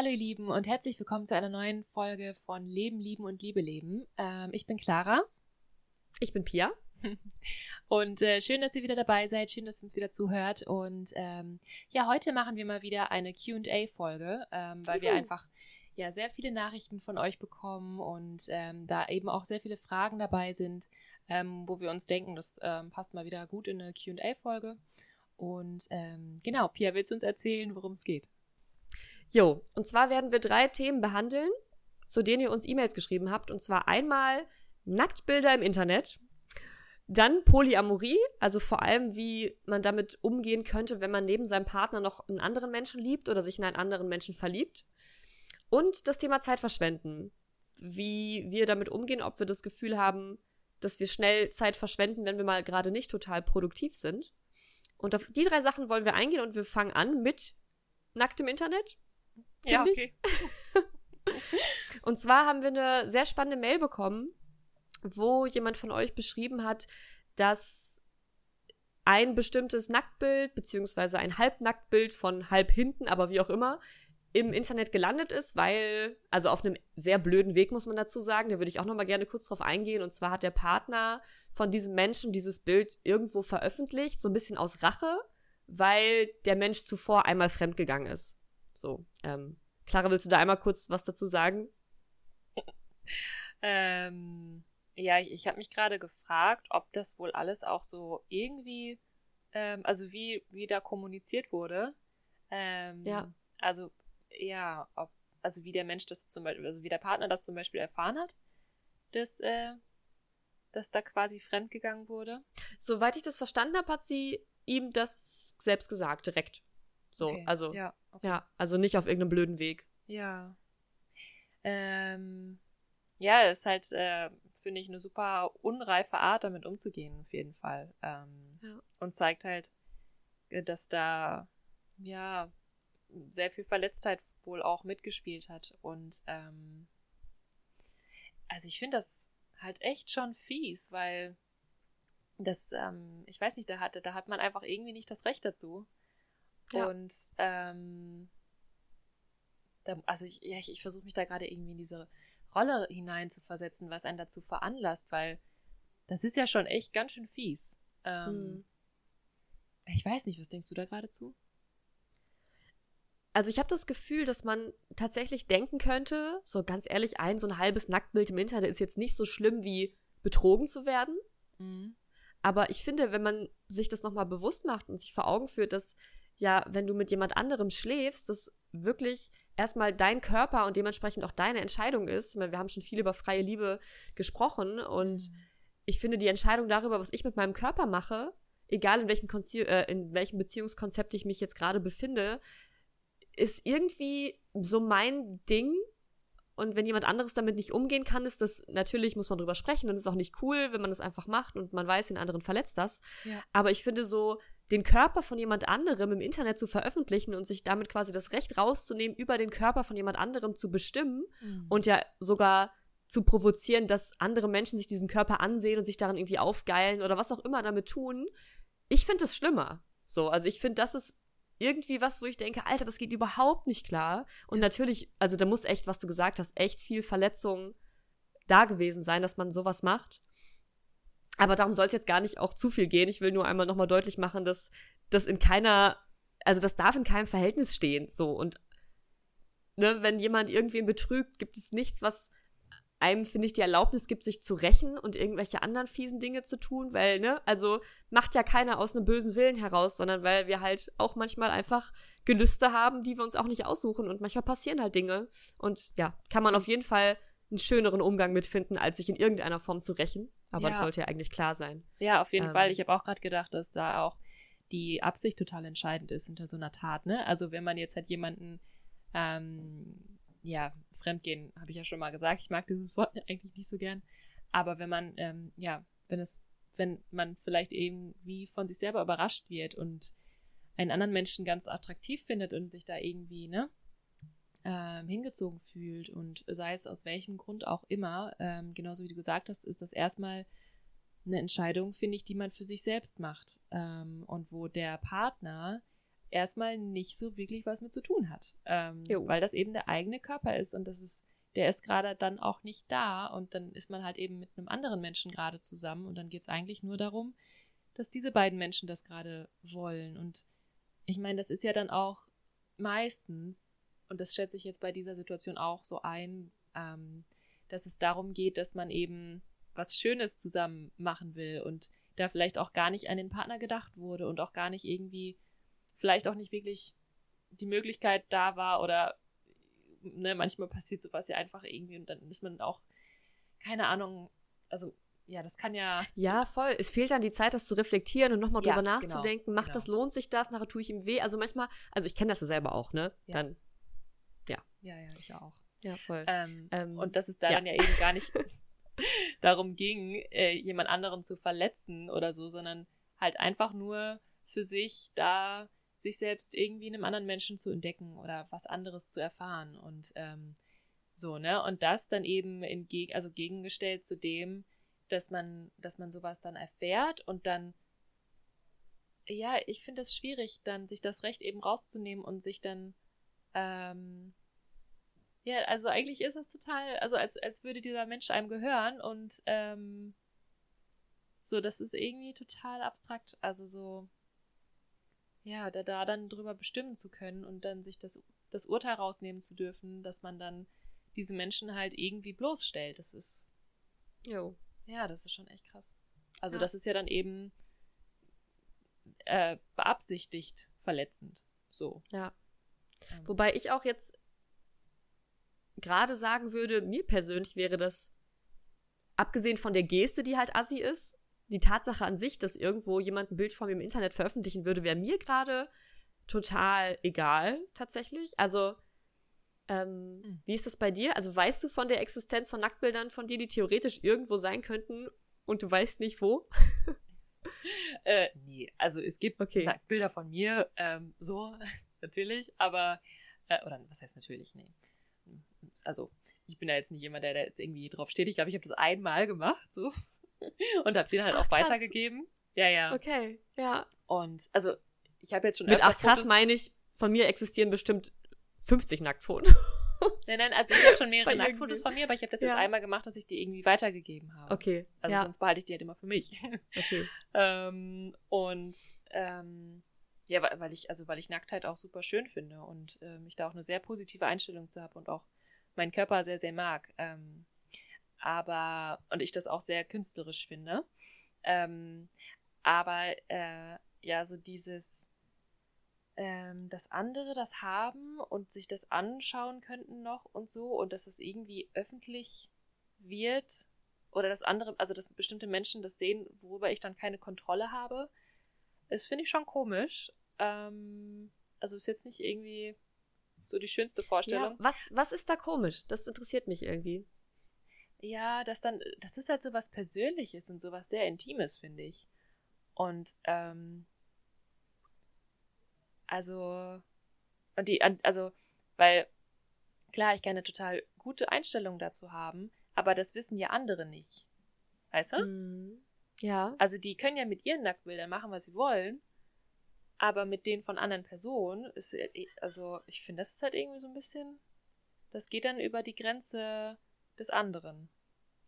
Hallo ihr Lieben und herzlich willkommen zu einer neuen Folge von Leben, Lieben und Liebe leben. Ähm, ich bin Clara. Ich bin Pia. Und äh, schön, dass ihr wieder dabei seid, schön, dass ihr uns wieder zuhört. Und ähm, ja, heute machen wir mal wieder eine QA-Folge, ähm, weil Juhu. wir einfach ja sehr viele Nachrichten von euch bekommen und ähm, da eben auch sehr viele Fragen dabei sind, ähm, wo wir uns denken, das ähm, passt mal wieder gut in eine QA-Folge. Und genau, Pia, willst du uns erzählen, worum es geht? Jo, und zwar werden wir drei Themen behandeln, zu denen ihr uns E-Mails geschrieben habt. Und zwar einmal Nacktbilder im Internet, dann Polyamorie, also vor allem, wie man damit umgehen könnte, wenn man neben seinem Partner noch einen anderen Menschen liebt oder sich in einen anderen Menschen verliebt. Und das Thema Zeitverschwenden. Wie wir damit umgehen, ob wir das Gefühl haben, dass wir schnell Zeit verschwenden, wenn wir mal gerade nicht total produktiv sind. Und auf die drei Sachen wollen wir eingehen und wir fangen an mit nacktem Internet ja, okay. Und zwar haben wir eine sehr spannende Mail bekommen, wo jemand von euch beschrieben hat, dass ein bestimmtes Nacktbild, beziehungsweise ein Halbnacktbild von halb hinten, aber wie auch immer, im Internet gelandet ist, weil, also auf einem sehr blöden Weg, muss man dazu sagen, da würde ich auch nochmal gerne kurz drauf eingehen. Und zwar hat der Partner von diesem Menschen dieses Bild irgendwo veröffentlicht, so ein bisschen aus Rache, weil der Mensch zuvor einmal fremdgegangen ist. So, ähm, Clara, willst du da einmal kurz was dazu sagen? ähm, ja, ich, ich habe mich gerade gefragt, ob das wohl alles auch so irgendwie, ähm, also wie, wie da kommuniziert wurde. Ähm, ja. Also, ja, ob, also wie der Mensch das zum Beispiel, also wie der Partner das zum Beispiel erfahren hat, dass, äh, dass da quasi fremdgegangen wurde. Soweit ich das verstanden habe, hat sie ihm das selbst gesagt, direkt. So, okay. also ja, okay. ja, also nicht auf irgendeinem blöden Weg. Ja. Ähm, ja, ist halt, äh, finde ich, eine super unreife Art, damit umzugehen, auf jeden Fall. Ähm, ja. Und zeigt halt, äh, dass da, ja, sehr viel Verletztheit wohl auch mitgespielt hat. Und, ähm, also ich finde das halt echt schon fies, weil das, ähm, ich weiß nicht, da hat, da hat man einfach irgendwie nicht das Recht dazu. Ja. Und ähm, da, also ich, ja, ich, ich versuche mich da gerade irgendwie in diese Rolle hinein zu versetzen, was einen dazu veranlasst, weil das ist ja schon echt ganz schön fies. Ähm, hm. Ich weiß nicht, was denkst du da gerade zu? Also ich habe das Gefühl, dass man tatsächlich denken könnte, so ganz ehrlich, ein so ein halbes Nacktbild im Internet ist jetzt nicht so schlimm wie betrogen zu werden. Mhm. Aber ich finde, wenn man sich das nochmal bewusst macht und sich vor Augen führt, dass ja, wenn du mit jemand anderem schläfst, das wirklich erstmal dein Körper und dementsprechend auch deine Entscheidung ist. Meine, wir haben schon viel über freie Liebe gesprochen und mhm. ich finde die Entscheidung darüber, was ich mit meinem Körper mache, egal in welchem, Konzi äh, in welchem Beziehungskonzept ich mich jetzt gerade befinde, ist irgendwie so mein Ding und wenn jemand anderes damit nicht umgehen kann, ist das natürlich, muss man drüber sprechen und ist auch nicht cool, wenn man das einfach macht und man weiß, den anderen verletzt das. Ja. Aber ich finde so, den Körper von jemand anderem im Internet zu veröffentlichen und sich damit quasi das Recht rauszunehmen, über den Körper von jemand anderem zu bestimmen mhm. und ja sogar zu provozieren, dass andere Menschen sich diesen Körper ansehen und sich daran irgendwie aufgeilen oder was auch immer damit tun. Ich finde es schlimmer. So, also ich finde, das ist irgendwie was, wo ich denke, Alter, das geht überhaupt nicht klar. Und natürlich, also da muss echt, was du gesagt hast, echt viel Verletzung da gewesen sein, dass man sowas macht. Aber darum soll es jetzt gar nicht auch zu viel gehen. Ich will nur einmal nochmal deutlich machen, dass das in keiner, also das darf in keinem Verhältnis stehen. So und ne, wenn jemand irgendwen betrügt, gibt es nichts, was einem, finde ich, die Erlaubnis gibt, sich zu rächen und irgendwelche anderen fiesen Dinge zu tun, weil, ne, also macht ja keiner aus einem bösen Willen heraus, sondern weil wir halt auch manchmal einfach Gelüste haben, die wir uns auch nicht aussuchen und manchmal passieren halt Dinge. Und ja, kann man auf jeden Fall einen schöneren Umgang mitfinden, als sich in irgendeiner Form zu rächen. Aber ja. das sollte ja eigentlich klar sein. Ja, auf jeden ähm, Fall. Ich habe auch gerade gedacht, dass da auch die Absicht total entscheidend ist hinter so einer Tat, ne? Also wenn man jetzt halt jemanden ähm, ja, Fremdgehen habe ich ja schon mal gesagt. Ich mag dieses Wort eigentlich nicht so gern. Aber wenn man, ähm, ja, wenn es, wenn man vielleicht eben wie von sich selber überrascht wird und einen anderen Menschen ganz attraktiv findet und sich da irgendwie, ne, ähm, hingezogen fühlt und sei es aus welchem Grund auch immer, ähm, genauso wie du gesagt hast, ist das erstmal eine Entscheidung, finde ich, die man für sich selbst macht ähm, und wo der Partner erstmal nicht so wirklich was mit zu tun hat. Ähm, weil das eben der eigene Körper ist und das ist, der ist gerade dann auch nicht da und dann ist man halt eben mit einem anderen Menschen gerade zusammen und dann geht es eigentlich nur darum, dass diese beiden Menschen das gerade wollen. Und ich meine, das ist ja dann auch meistens, und das schätze ich jetzt bei dieser Situation auch so ein, ähm, dass es darum geht, dass man eben was Schönes zusammen machen will und da vielleicht auch gar nicht an den Partner gedacht wurde und auch gar nicht irgendwie, vielleicht auch nicht wirklich die Möglichkeit da war oder ne, manchmal passiert sowas ja einfach irgendwie und dann ist man auch, keine Ahnung, also ja, das kann ja. Ja, voll. Es fehlt dann die Zeit, das zu reflektieren und nochmal ja, drüber genau, nachzudenken. Genau, Macht genau. das, lohnt sich das? Nachher tue ich ihm weh. Also manchmal, also ich kenne das ja selber auch, ne? Ja. Dann, ja. Ja, ja, ich auch. Ja, voll. Ähm, ähm, und dass es daran ja. ja eben gar nicht darum ging, äh, jemand anderen zu verletzen oder so, sondern halt einfach nur für sich da sich selbst irgendwie in einem anderen Menschen zu entdecken oder was anderes zu erfahren und ähm, so, ne? Und das dann eben in, also gegengestellt zu dem, dass man, dass man sowas dann erfährt und dann, ja, ich finde es schwierig, dann sich das Recht eben rauszunehmen und sich dann, ähm, ja, also eigentlich ist es total, also als, als würde dieser Mensch einem gehören und, ähm, so, das ist irgendwie total abstrakt, also so, ja, da, da dann drüber bestimmen zu können und dann sich das, das Urteil rausnehmen zu dürfen, dass man dann diese Menschen halt irgendwie bloßstellt. Das ist. Jo. Ja, das ist schon echt krass. Also ja. das ist ja dann eben äh, beabsichtigt verletzend. So. Ja. Ähm. Wobei ich auch jetzt gerade sagen würde, mir persönlich wäre das, abgesehen von der Geste, die halt assi ist, die Tatsache an sich, dass irgendwo jemand ein Bild von mir im Internet veröffentlichen würde, wäre mir gerade total egal, tatsächlich. Also, ähm, mhm. Wie ist das bei dir? Also weißt du von der Existenz von Nacktbildern von dir, die theoretisch irgendwo sein könnten und du weißt nicht wo? äh, nee, also es gibt okay. Nacktbilder von mir, ähm, so, natürlich, aber, äh, oder was heißt natürlich, nee. Also, ich bin da jetzt nicht jemand, der da jetzt irgendwie drauf steht. Ich glaube, ich habe das einmal gemacht, so. und habe den halt Ach, auch krass. weitergegeben. Ja, ja. Okay, ja. Und, also, ich habe jetzt schon Mit ach krass meine ich, von mir existieren bestimmt 50 Nacktfotos. Nein, nein, also ich habe schon mehrere Nacktfotos von mir, aber ich habe das jetzt einmal gemacht, dass ich die irgendwie weitergegeben habe. Okay. Also ja. sonst behalte ich die halt immer für mich. Okay. ähm, und ähm, ja, weil ich, also weil ich Nacktheit auch super schön finde und ähm, ich da auch eine sehr positive Einstellung zu habe und auch meinen Körper sehr, sehr mag. Ähm, aber, und ich das auch sehr künstlerisch finde. Ähm, aber äh, ja, so dieses ähm, dass andere das haben und sich das anschauen könnten noch und so und dass es irgendwie öffentlich wird oder dass andere, also dass bestimmte Menschen das sehen, worüber ich dann keine Kontrolle habe, das finde ich schon komisch. Ähm, also ist jetzt nicht irgendwie so die schönste Vorstellung. Ja, was, was ist da komisch? Das interessiert mich irgendwie. Ja, das dann, das ist halt so was Persönliches und so was sehr Intimes, finde ich. Und ähm, also, und die, also, weil, klar, ich kann eine total gute Einstellung dazu haben, aber das wissen ja andere nicht. Weißt du? Mm, ja. Also, die können ja mit ihren Nacktbildern machen, was sie wollen, aber mit denen von anderen Personen ist, also, ich finde, das ist halt irgendwie so ein bisschen, das geht dann über die Grenze des anderen.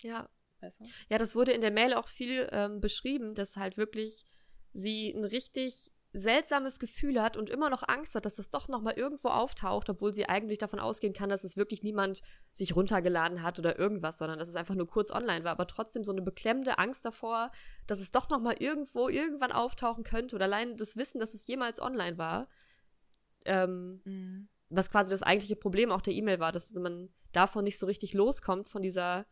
Ja. Weißt du? Ja, das wurde in der Mail auch viel ähm, beschrieben, dass halt wirklich sie ein richtig seltsames Gefühl hat und immer noch Angst hat, dass das doch nochmal irgendwo auftaucht, obwohl sie eigentlich davon ausgehen kann, dass es wirklich niemand sich runtergeladen hat oder irgendwas, sondern dass es einfach nur kurz online war, aber trotzdem so eine beklemmende Angst davor, dass es doch nochmal irgendwo irgendwann auftauchen könnte oder allein das Wissen, dass es jemals online war, ähm, mhm. was quasi das eigentliche Problem auch der E-Mail war, dass man davon nicht so richtig loskommt, von dieser,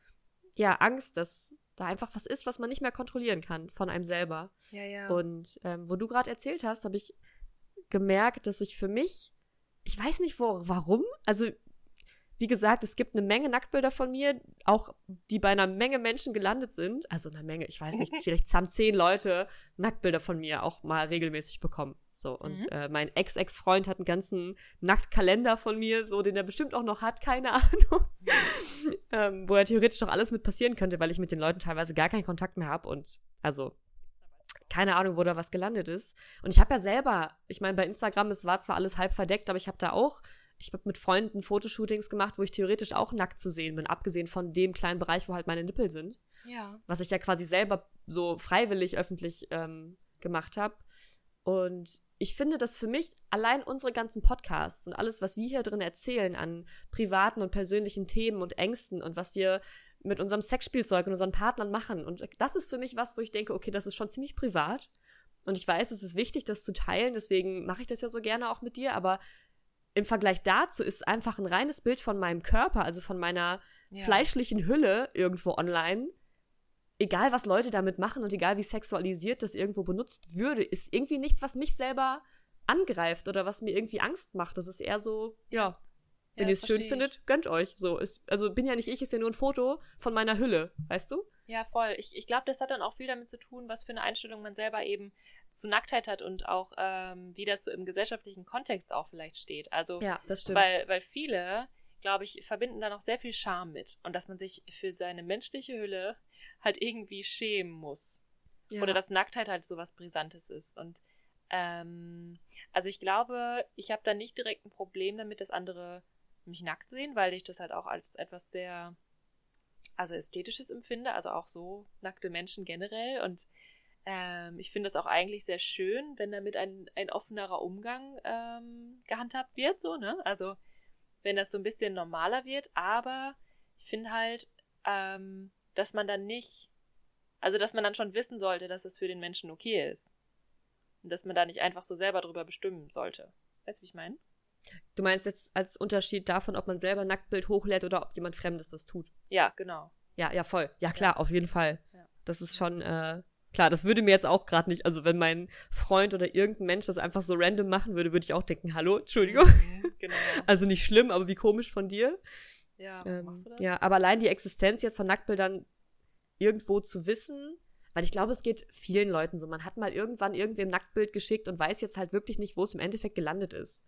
ja, Angst, dass da einfach was ist, was man nicht mehr kontrollieren kann von einem selber. Ja, ja. Und ähm, wo du gerade erzählt hast, habe ich gemerkt, dass ich für mich, ich weiß nicht wo, warum, also wie gesagt, es gibt eine Menge Nacktbilder von mir, auch die bei einer Menge Menschen gelandet sind. Also eine Menge, ich weiß nicht, vielleicht haben zehn Leute Nacktbilder von mir auch mal regelmäßig bekommen. So, und mhm. äh, mein Ex-Ex-Freund hat einen ganzen Nacktkalender von mir, so, den er bestimmt auch noch hat, keine Ahnung. ähm, wo ja theoretisch doch alles mit passieren könnte, weil ich mit den Leuten teilweise gar keinen Kontakt mehr habe und also keine Ahnung, wo da was gelandet ist. Und ich habe ja selber, ich meine, bei Instagram, es war zwar alles halb verdeckt, aber ich habe da auch, ich habe mit Freunden Fotoshootings gemacht, wo ich theoretisch auch nackt zu sehen bin, abgesehen von dem kleinen Bereich, wo halt meine Nippel sind. Ja. Was ich ja quasi selber so freiwillig öffentlich ähm, gemacht habe. Und ich finde, dass für mich allein unsere ganzen Podcasts und alles, was wir hier drin erzählen an privaten und persönlichen Themen und Ängsten und was wir mit unserem Sexspielzeug und unseren Partnern machen. Und das ist für mich was, wo ich denke, okay, das ist schon ziemlich privat. Und ich weiß, es ist wichtig, das zu teilen, deswegen mache ich das ja so gerne auch mit dir, aber im Vergleich dazu ist einfach ein reines Bild von meinem Körper, also von meiner ja. fleischlichen Hülle irgendwo online. Egal, was Leute damit machen und egal, wie sexualisiert das irgendwo benutzt würde, ist irgendwie nichts, was mich selber angreift oder was mir irgendwie Angst macht. Das ist eher so, ja, wenn ja, ihr es schön findet, gönnt euch. So, ist, also bin ja nicht ich, ist ja nur ein Foto von meiner Hülle, weißt du? Ja, voll. Ich, ich glaube, das hat dann auch viel damit zu tun, was für eine Einstellung man selber eben zu Nacktheit hat und auch ähm, wie das so im gesellschaftlichen Kontext auch vielleicht steht. Also, ja, das stimmt. Weil, weil viele, glaube ich, verbinden da noch sehr viel Scham mit und dass man sich für seine menschliche Hülle halt irgendwie schämen muss. Ja. Oder dass Nacktheit halt so was Brisantes ist. Und ähm, also ich glaube, ich habe da nicht direkt ein Problem damit, dass andere mich nackt sehen, weil ich das halt auch als etwas sehr, also ästhetisches empfinde, also auch so nackte Menschen generell. Und ähm, ich finde das auch eigentlich sehr schön, wenn damit ein, ein offenerer Umgang ähm, gehandhabt wird, so, ne? Also wenn das so ein bisschen normaler wird, aber ich finde halt, ähm, dass man dann nicht, also dass man dann schon wissen sollte, dass es für den Menschen okay ist. Und dass man da nicht einfach so selber drüber bestimmen sollte. Weißt du, wie ich meine? Du meinst jetzt als Unterschied davon, ob man selber Nacktbild hochlädt oder ob jemand Fremdes das tut? Ja, genau. Ja, ja, voll. Ja, klar, ja. auf jeden Fall. Ja. Das ist schon, äh, klar, das würde mir jetzt auch gerade nicht, also wenn mein Freund oder irgendein Mensch das einfach so random machen würde, würde ich auch denken, hallo, Entschuldigung. Mhm, genau. Also nicht schlimm, aber wie komisch von dir. Ja, ähm, machst du das? Ja, aber allein die Existenz jetzt von Nacktbildern irgendwo zu wissen, weil ich glaube, es geht vielen Leuten so. Man hat mal irgendwann irgendwem Nacktbild geschickt und weiß jetzt halt wirklich nicht, wo es im Endeffekt gelandet ist.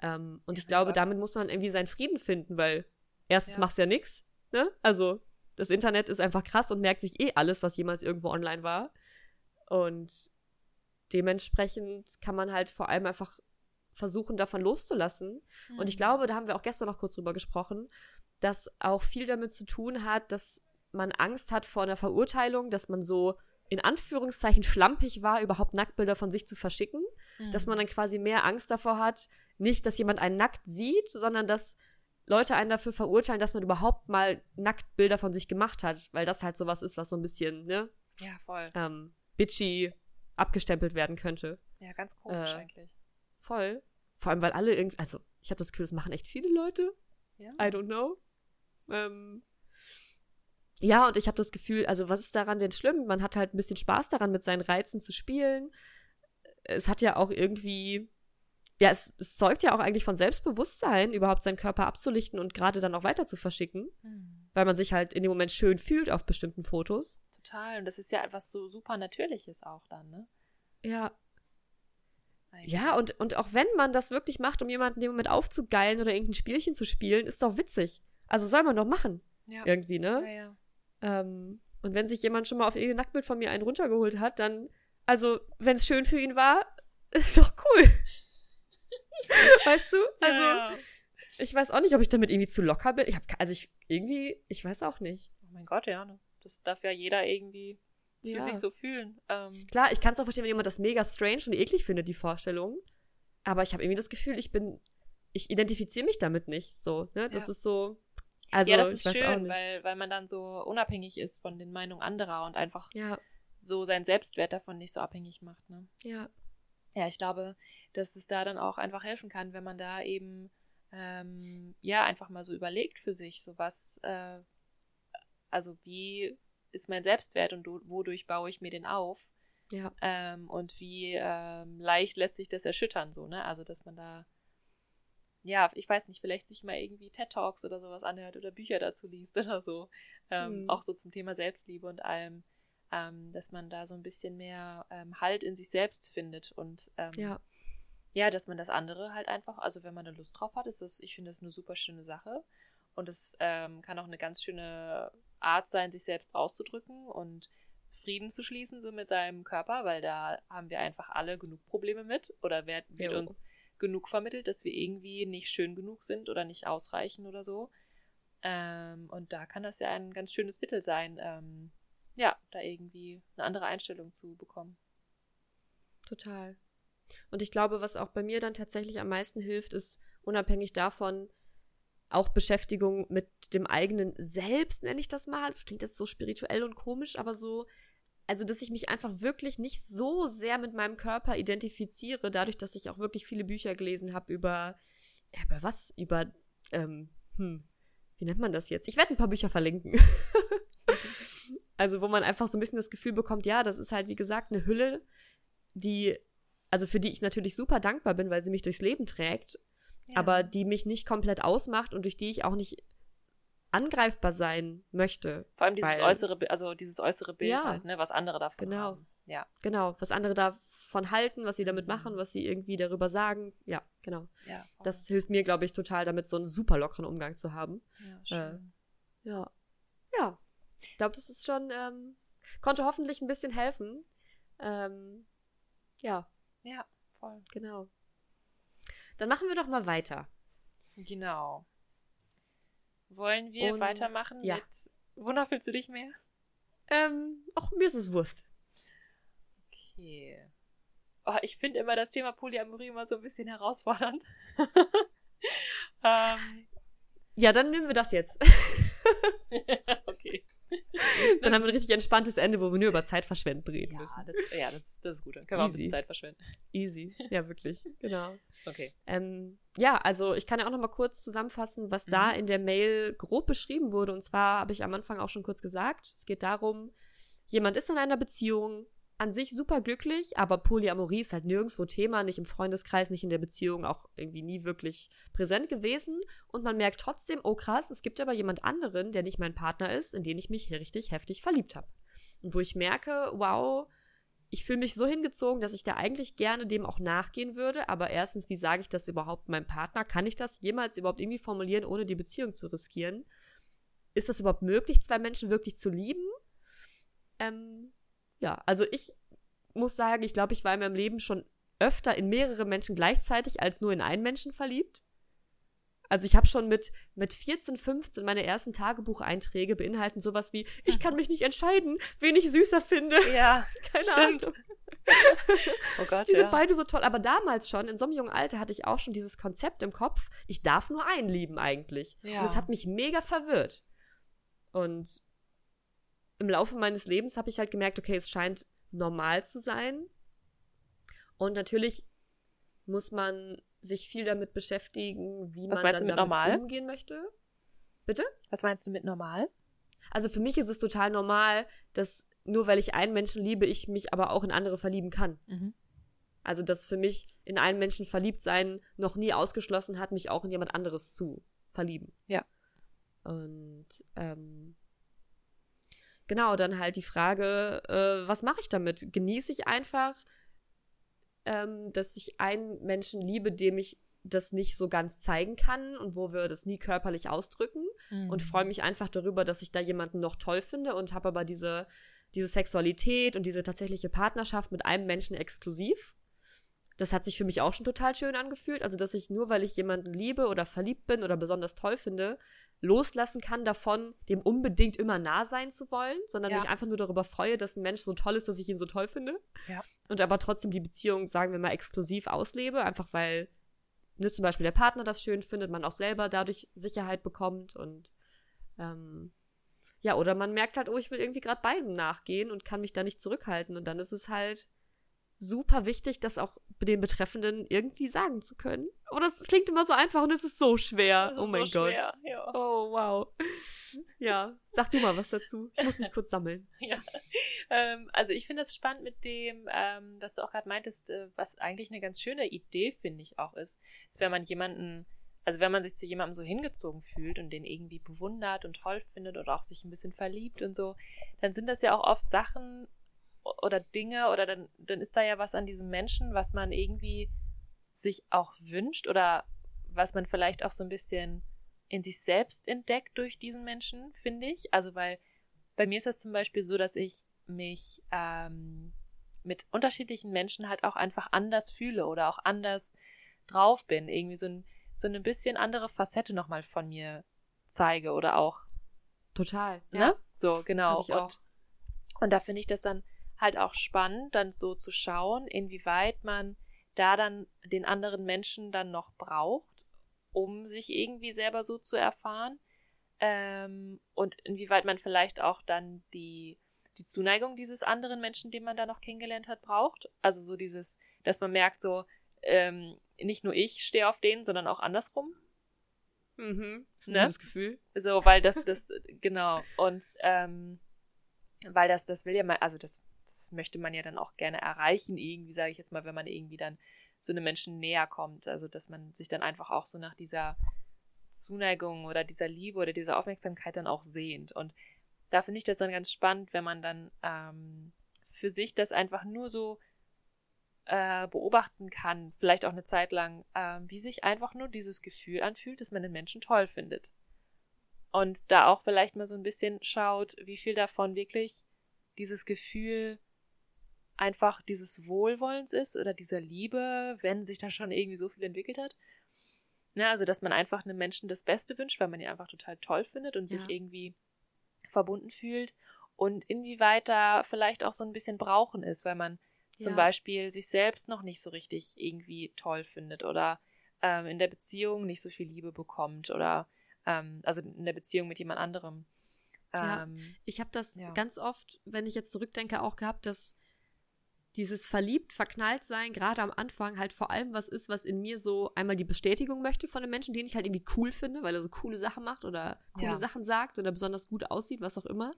Ähm, und ja, ich glaube, damit muss man irgendwie seinen Frieden finden, weil erstens ja. machst ja nichts, ne? Also das Internet ist einfach krass und merkt sich eh alles, was jemals irgendwo online war. Und dementsprechend kann man halt vor allem einfach versuchen, davon loszulassen. Mhm. Und ich mhm. glaube, da haben wir auch gestern noch kurz drüber gesprochen, dass auch viel damit zu tun hat, dass man Angst hat vor einer Verurteilung, dass man so in Anführungszeichen schlampig war, überhaupt Nacktbilder von sich zu verschicken, mhm. dass man dann quasi mehr Angst davor hat, nicht, dass jemand einen nackt sieht, sondern dass Leute einen dafür verurteilen, dass man überhaupt mal Nacktbilder von sich gemacht hat, weil das halt sowas ist, was so ein bisschen, ne? Ja, voll. Ähm, bitchy abgestempelt werden könnte. Ja, ganz komisch äh, eigentlich. Voll. Vor allem, weil alle irgendwie, also ich habe das Gefühl, das machen echt viele Leute. Ja. I don't know. Ähm, ja, und ich habe das Gefühl, also was ist daran denn schlimm? Man hat halt ein bisschen Spaß daran, mit seinen Reizen zu spielen. Es hat ja auch irgendwie ja, es, es, zeugt ja auch eigentlich von Selbstbewusstsein, überhaupt seinen Körper abzulichten und gerade dann auch weiter zu verschicken, mhm. weil man sich halt in dem Moment schön fühlt auf bestimmten Fotos. Total. Und das ist ja etwas so super Natürliches auch dann, ne? Ja. Eigentlich. Ja, und, und auch wenn man das wirklich macht, um jemanden in dem Moment aufzugeilen oder irgendein Spielchen zu spielen, ist doch witzig. Also soll man doch machen. Ja. Irgendwie, ne? Ja, ja. Ähm, und wenn sich jemand schon mal auf irgendein Nacktbild von mir einen runtergeholt hat, dann, also, wenn es schön für ihn war, ist doch cool. weißt du? Also, ja, ja. ich weiß auch nicht, ob ich damit irgendwie zu locker bin. Ich hab, also ich, irgendwie, ich weiß auch nicht. Oh mein Gott, ja. Ne? Das darf ja jeder irgendwie für ja. sich so fühlen. Ähm. Klar, ich kann es auch verstehen, wenn jemand das mega strange und eklig findet, die Vorstellung. Aber ich habe irgendwie das Gefühl, ich bin, ich identifiziere mich damit nicht. So, ne? Das ist so. Also, ja, das ist schön, weil, weil man dann so unabhängig ist von den Meinungen anderer und einfach ja. so seinen Selbstwert davon nicht so abhängig macht. Ne? Ja. Ja, ich glaube, dass es da dann auch einfach helfen kann, wenn man da eben ähm, ja einfach mal so überlegt für sich, so was, äh, also wie ist mein Selbstwert und wodurch baue ich mir den auf? Ja. Ähm, und wie ähm, leicht lässt sich das erschüttern, so, ne? Also, dass man da, ja, ich weiß nicht, vielleicht sich mal irgendwie TED Talks oder sowas anhört oder Bücher dazu liest oder so. Ähm, mhm. Auch so zum Thema Selbstliebe und allem, ähm, dass man da so ein bisschen mehr ähm, Halt in sich selbst findet und ähm, ja ja, dass man das andere halt einfach, also wenn man da Lust drauf hat, ist das, ich finde das eine super schöne Sache. Und es ähm, kann auch eine ganz schöne Art sein, sich selbst auszudrücken. Und Frieden zu schließen, so mit seinem Körper, weil da haben wir einfach alle genug Probleme mit oder wird, wird uns genug vermittelt, dass wir irgendwie nicht schön genug sind oder nicht ausreichen oder so. Ähm, und da kann das ja ein ganz schönes Mittel sein, ähm, ja, da irgendwie eine andere Einstellung zu bekommen. Total. Und ich glaube, was auch bei mir dann tatsächlich am meisten hilft, ist unabhängig davon, auch Beschäftigung mit dem eigenen Selbst, nenne ich das mal. Das klingt jetzt so spirituell und komisch, aber so, also dass ich mich einfach wirklich nicht so sehr mit meinem Körper identifiziere, dadurch, dass ich auch wirklich viele Bücher gelesen habe über, über was? Über, ähm, hm, wie nennt man das jetzt? Ich werde ein paar Bücher verlinken. also, wo man einfach so ein bisschen das Gefühl bekommt, ja, das ist halt, wie gesagt, eine Hülle, die, also für die ich natürlich super dankbar bin, weil sie mich durchs Leben trägt, ja. aber die mich nicht komplett ausmacht und durch die ich auch nicht angreifbar sein möchte. Vor allem dieses weil, äußere, also dieses äußere Bild ja, halt, ne, was andere davon genau. haben. Ja. Genau, was andere davon halten, was sie damit mhm. machen, was sie irgendwie darüber sagen. Ja, genau. Ja, das hilft mir, glaube ich, total, damit so einen super lockeren Umgang zu haben. Ja. Äh, ja. Ja. Ich glaube, das ist schon, ähm, konnte hoffentlich ein bisschen helfen. Ähm, ja. Ja, voll. Genau. Dann machen wir doch mal weiter. Genau. Wollen wir Und, weitermachen ja. mit Wonach fühlst du dich mehr? Ähm, ach, mir ist es Wurst. Okay. Oh, ich finde immer das Thema Polyamorie immer so ein bisschen herausfordernd. ähm, ja, dann nehmen wir das jetzt. okay. Dann haben wir ein richtig entspanntes Ende, wo wir nur über Zeitverschwenden reden ja, müssen. Das, ja, das, das ist gut. Dann können wir auch ein bisschen Zeit verschwenden. Easy. Ja, wirklich. Genau. Okay. Ähm, ja, also ich kann ja auch noch mal kurz zusammenfassen, was mhm. da in der Mail grob beschrieben wurde. Und zwar habe ich am Anfang auch schon kurz gesagt, es geht darum, jemand ist in einer Beziehung, an sich super glücklich, aber Polyamorie ist halt nirgendwo Thema, nicht im Freundeskreis, nicht in der Beziehung, auch irgendwie nie wirklich präsent gewesen. Und man merkt trotzdem, oh krass, es gibt aber jemand anderen, der nicht mein Partner ist, in den ich mich richtig heftig verliebt habe. Und wo ich merke, wow, ich fühle mich so hingezogen, dass ich da eigentlich gerne dem auch nachgehen würde. Aber erstens, wie sage ich das überhaupt meinem Partner? Kann ich das jemals überhaupt irgendwie formulieren, ohne die Beziehung zu riskieren? Ist das überhaupt möglich, zwei Menschen wirklich zu lieben? Ähm, ja, also ich muss sagen, ich glaube, ich war in meinem Leben schon öfter in mehrere Menschen gleichzeitig als nur in einen Menschen verliebt. Also ich habe schon mit, mit 14, 15 meine ersten Tagebucheinträge beinhalten sowas wie, ich kann mich nicht entscheiden, wen ich süßer finde. Ja, keine stimmt. Ahnung. oh Gott, Die ja. sind beide so toll. Aber damals schon, in so einem jungen Alter, hatte ich auch schon dieses Konzept im Kopf, ich darf nur einen lieben eigentlich. Ja. Und es hat mich mega verwirrt. Und im Laufe meines Lebens habe ich halt gemerkt, okay, es scheint normal zu sein. Und natürlich muss man sich viel damit beschäftigen, wie Was man dann damit normal? umgehen möchte. Bitte? Was meinst du mit normal? Also für mich ist es total normal, dass nur weil ich einen Menschen liebe, ich mich aber auch in andere verlieben kann. Mhm. Also dass für mich in einen Menschen verliebt sein noch nie ausgeschlossen hat, mich auch in jemand anderes zu verlieben. Ja. Und ähm, genau, dann halt die Frage, äh, was mache ich damit? Genieße ich einfach, ähm, dass ich einen Menschen liebe, dem ich das nicht so ganz zeigen kann und wo wir das nie körperlich ausdrücken mhm. und freue mich einfach darüber, dass ich da jemanden noch toll finde und habe aber diese, diese Sexualität und diese tatsächliche Partnerschaft mit einem Menschen exklusiv. Das hat sich für mich auch schon total schön angefühlt. Also, dass ich nur, weil ich jemanden liebe oder verliebt bin oder besonders toll finde, loslassen kann davon, dem unbedingt immer nah sein zu wollen, sondern ja. mich einfach nur darüber freue, dass ein Mensch so toll ist, dass ich ihn so toll finde. Ja. Und aber trotzdem die Beziehung, sagen wir mal, exklusiv auslebe, einfach weil ne, zum Beispiel der Partner das schön findet, man auch selber dadurch Sicherheit bekommt und ähm, ja, oder man merkt halt, oh, ich will irgendwie gerade beiden nachgehen und kann mich da nicht zurückhalten. Und dann ist es halt super wichtig, das auch den Betreffenden irgendwie sagen zu können. Aber das klingt immer so einfach und es ist so schwer. Ist oh mein so Gott. Schwer, ja. Oh, wow. Ja, sag du mal was dazu. Ich muss mich kurz sammeln. Ja. Ähm, also ich finde das spannend mit dem, ähm, was du auch gerade meintest, äh, was eigentlich eine ganz schöne Idee, finde ich, auch ist, ist, wenn man jemanden, also wenn man sich zu jemandem so hingezogen fühlt und den irgendwie bewundert und toll findet oder auch sich ein bisschen verliebt und so, dann sind das ja auch oft Sachen, oder Dinge oder dann, dann ist da ja was an diesem Menschen, was man irgendwie sich auch wünscht oder was man vielleicht auch so ein bisschen in sich selbst entdeckt durch diesen Menschen, finde ich. Also weil bei mir ist das zum Beispiel so, dass ich mich ähm, mit unterschiedlichen Menschen halt auch einfach anders fühle oder auch anders drauf bin. Irgendwie so ein, so eine bisschen andere Facette nochmal von mir zeige oder auch. Total. Ne? Ja. So, genau. Und, und da finde ich das dann halt auch spannend, dann so zu schauen, inwieweit man da dann den anderen Menschen dann noch braucht, um sich irgendwie selber so zu erfahren. Ähm, und inwieweit man vielleicht auch dann die, die Zuneigung dieses anderen Menschen, den man da noch kennengelernt hat, braucht. Also so dieses, dass man merkt, so, ähm, nicht nur ich stehe auf denen, sondern auch andersrum. Mhm. Das ist ein ne? gutes Gefühl. So, weil das, das, genau. Und ähm, weil das, das will ja mal, also das das möchte man ja dann auch gerne erreichen, irgendwie, sage ich jetzt mal, wenn man irgendwie dann so einem Menschen näher kommt. Also, dass man sich dann einfach auch so nach dieser Zuneigung oder dieser Liebe oder dieser Aufmerksamkeit dann auch sehnt. Und da finde ich das dann ganz spannend, wenn man dann ähm, für sich das einfach nur so äh, beobachten kann, vielleicht auch eine Zeit lang, äh, wie sich einfach nur dieses Gefühl anfühlt, dass man den Menschen toll findet. Und da auch vielleicht mal so ein bisschen schaut, wie viel davon wirklich dieses Gefühl einfach dieses Wohlwollens ist oder dieser Liebe, wenn sich da schon irgendwie so viel entwickelt hat. Ne, also, dass man einfach einem Menschen das Beste wünscht, weil man ihn einfach total toll findet und ja. sich irgendwie verbunden fühlt. Und inwieweit da vielleicht auch so ein bisschen Brauchen ist, weil man zum ja. Beispiel sich selbst noch nicht so richtig irgendwie toll findet oder ähm, in der Beziehung nicht so viel Liebe bekommt oder ähm, also in der Beziehung mit jemand anderem. Ja, ähm, ich habe das ja. ganz oft, wenn ich jetzt zurückdenke, auch gehabt, dass dieses verliebt, verknallt sein, gerade am Anfang halt vor allem was ist, was in mir so einmal die Bestätigung möchte von einem Menschen, den ich halt irgendwie cool finde, weil er so coole Sachen macht oder coole ja. Sachen sagt oder besonders gut aussieht, was auch immer.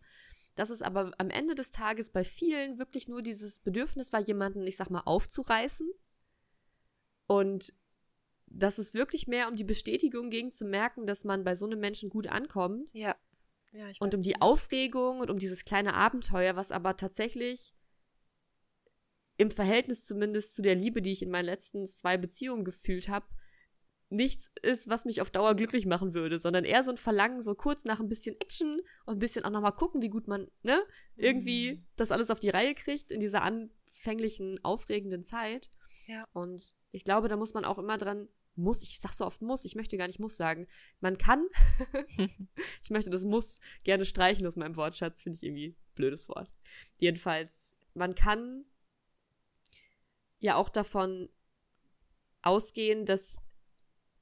Dass es aber am Ende des Tages bei vielen wirklich nur dieses Bedürfnis war, jemanden, ich sag mal, aufzureißen. Und dass es wirklich mehr um die Bestätigung ging, zu merken, dass man bei so einem Menschen gut ankommt. Ja. Ja, ich und um die Aufregung und um dieses kleine Abenteuer, was aber tatsächlich im Verhältnis zumindest zu der Liebe, die ich in meinen letzten zwei Beziehungen gefühlt habe, nichts ist, was mich auf Dauer glücklich machen würde, sondern eher so ein Verlangen, so kurz nach ein bisschen Action und ein bisschen auch nochmal gucken, wie gut man, ne, irgendwie mhm. das alles auf die Reihe kriegt in dieser anfänglichen, aufregenden Zeit. Ja. Und ich glaube, da muss man auch immer dran muss, ich sag so oft muss, ich möchte gar nicht muss sagen. Man kann, ich möchte das muss gerne streichen aus meinem Wortschatz, finde ich irgendwie blödes Wort. Jedenfalls, man kann ja auch davon ausgehen, dass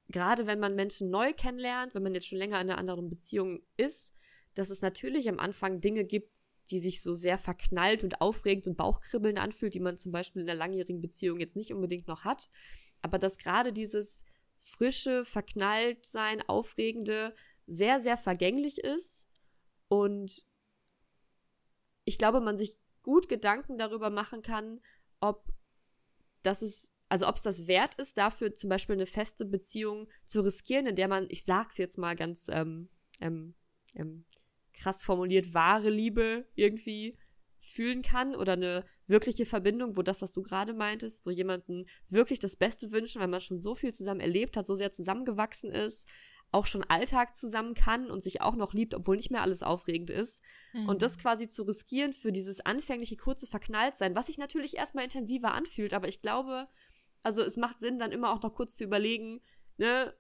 gerade wenn man Menschen neu kennenlernt, wenn man jetzt schon länger in einer anderen Beziehung ist, dass es natürlich am Anfang Dinge gibt, die sich so sehr verknallt und aufregend und Bauchkribbeln anfühlt, die man zum Beispiel in einer langjährigen Beziehung jetzt nicht unbedingt noch hat aber dass gerade dieses frische, verknallt sein, aufregende sehr, sehr vergänglich ist und ich glaube, man sich gut Gedanken darüber machen kann, ob das ist, also ob es das wert ist, dafür zum Beispiel eine feste Beziehung zu riskieren, in der man, ich sag's jetzt mal ganz ähm, ähm, ähm, krass formuliert, wahre Liebe irgendwie fühlen kann oder eine wirkliche Verbindung, wo das, was du gerade meintest, so jemanden wirklich das Beste wünschen, weil man schon so viel zusammen erlebt hat, so sehr zusammengewachsen ist, auch schon Alltag zusammen kann und sich auch noch liebt, obwohl nicht mehr alles aufregend ist. Mhm. Und das quasi zu riskieren für dieses anfängliche kurze Verknalltsein, was sich natürlich erstmal intensiver anfühlt, aber ich glaube, also es macht Sinn, dann immer auch noch kurz zu überlegen, ne,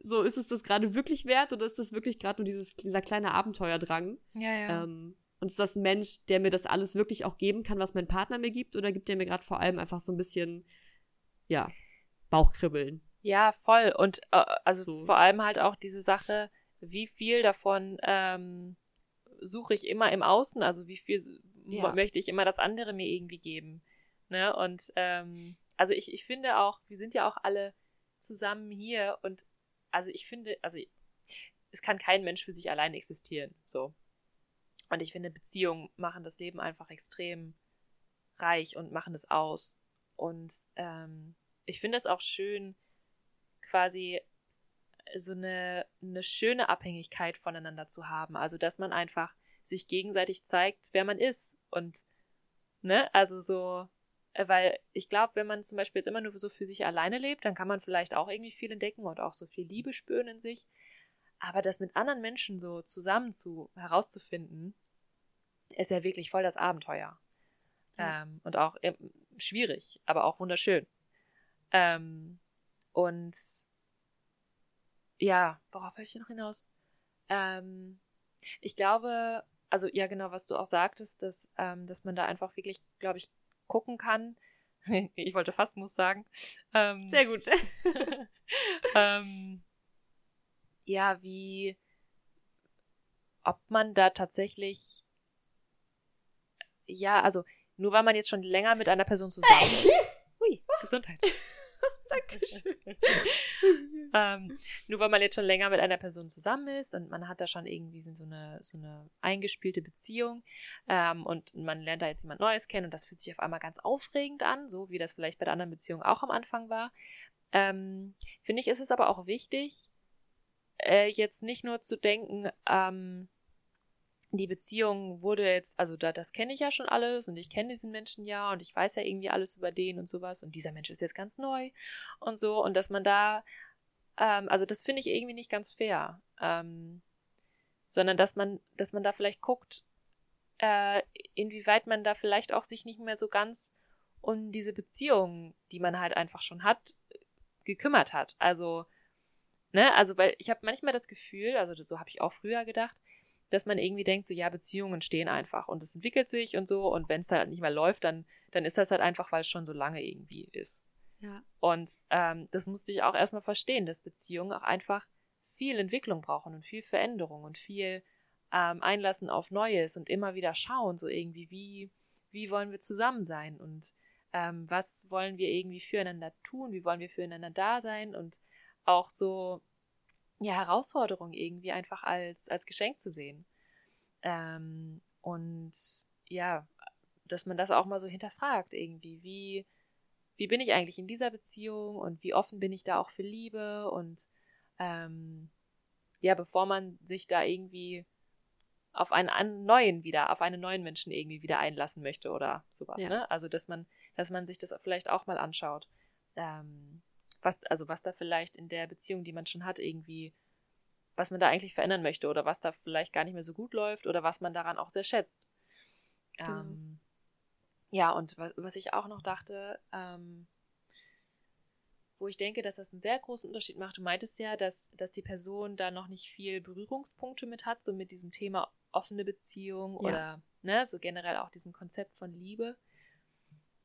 so ist es das gerade wirklich wert oder ist das wirklich gerade nur dieses, dieser kleine Abenteuerdrang? Ja, ja. Ähm, und ist das ein Mensch, der mir das alles wirklich auch geben kann, was mein Partner mir gibt? Oder gibt der mir gerade vor allem einfach so ein bisschen, ja, Bauchkribbeln? Ja, voll. Und äh, also so. vor allem halt auch diese Sache, wie viel davon ähm, suche ich immer im Außen, also wie viel ja. möchte ich immer das andere mir irgendwie geben. Ne? Und ähm, also ich, ich finde auch, wir sind ja auch alle zusammen hier und also ich finde, also es kann kein Mensch für sich allein existieren. So. Und ich finde, Beziehungen machen das Leben einfach extrem reich und machen es aus. Und ähm, ich finde es auch schön, quasi so eine, eine schöne Abhängigkeit voneinander zu haben. Also, dass man einfach sich gegenseitig zeigt, wer man ist. Und, ne, also so, äh, weil ich glaube, wenn man zum Beispiel jetzt immer nur so für sich alleine lebt, dann kann man vielleicht auch irgendwie viel entdecken und auch so viel Liebe spüren in sich. Aber das mit anderen Menschen so zusammen zu herauszufinden, ist ja wirklich voll das Abenteuer. Ja. Ähm, und auch äh, schwierig, aber auch wunderschön. Ähm, und ja, worauf wollte ich noch hinaus? Ähm, ich glaube, also ja genau, was du auch sagtest, dass, ähm, dass man da einfach wirklich, glaube ich, gucken kann. ich wollte fast muss sagen. Ähm, Sehr gut. ja, wie, ob man da tatsächlich, ja, also nur weil man jetzt schon länger mit einer Person zusammen ist. Hui, Gesundheit. Dankeschön. ähm, nur weil man jetzt schon länger mit einer Person zusammen ist und man hat da schon irgendwie so eine, so eine eingespielte Beziehung ähm, und man lernt da jetzt jemand Neues kennen und das fühlt sich auf einmal ganz aufregend an, so wie das vielleicht bei der anderen Beziehung auch am Anfang war. Ähm, Finde ich, ist es aber auch wichtig, äh, jetzt nicht nur zu denken, ähm, die Beziehung wurde jetzt, also da, das kenne ich ja schon alles und ich kenne diesen Menschen ja und ich weiß ja irgendwie alles über den und sowas und dieser Mensch ist jetzt ganz neu und so und dass man da, ähm, also das finde ich irgendwie nicht ganz fair, ähm, sondern dass man, dass man da vielleicht guckt, äh, inwieweit man da vielleicht auch sich nicht mehr so ganz um diese Beziehung, die man halt einfach schon hat, gekümmert hat. Also, ne, also weil ich habe manchmal das Gefühl, also so habe ich auch früher gedacht, dass man irgendwie denkt, so ja, Beziehungen stehen einfach und es entwickelt sich und so und wenn es halt nicht mehr läuft, dann, dann ist das halt einfach, weil es schon so lange irgendwie ist. Ja. Und ähm, das musste ich auch erstmal verstehen, dass Beziehungen auch einfach viel Entwicklung brauchen und viel Veränderung und viel ähm, Einlassen auf Neues und immer wieder schauen, so irgendwie, wie, wie wollen wir zusammen sein und ähm, was wollen wir irgendwie füreinander tun, wie wollen wir füreinander da sein und auch so ja, Herausforderung irgendwie einfach als, als Geschenk zu sehen. Ähm, und ja, dass man das auch mal so hinterfragt irgendwie, wie, wie bin ich eigentlich in dieser Beziehung und wie offen bin ich da auch für Liebe und ähm, ja, bevor man sich da irgendwie auf einen neuen wieder, auf einen neuen Menschen irgendwie wieder einlassen möchte oder sowas, ja. ne? Also dass man, dass man sich das vielleicht auch mal anschaut. Ähm, was, also was da vielleicht in der Beziehung, die man schon hat, irgendwie, was man da eigentlich verändern möchte oder was da vielleicht gar nicht mehr so gut läuft oder was man daran auch sehr schätzt. Genau. Ähm, ja, und was, was ich auch noch dachte, ähm, wo ich denke, dass das einen sehr großen Unterschied macht. Du meintest ja, dass, dass die Person da noch nicht viel Berührungspunkte mit hat, so mit diesem Thema offene Beziehung ja. oder ne, so generell auch diesem Konzept von Liebe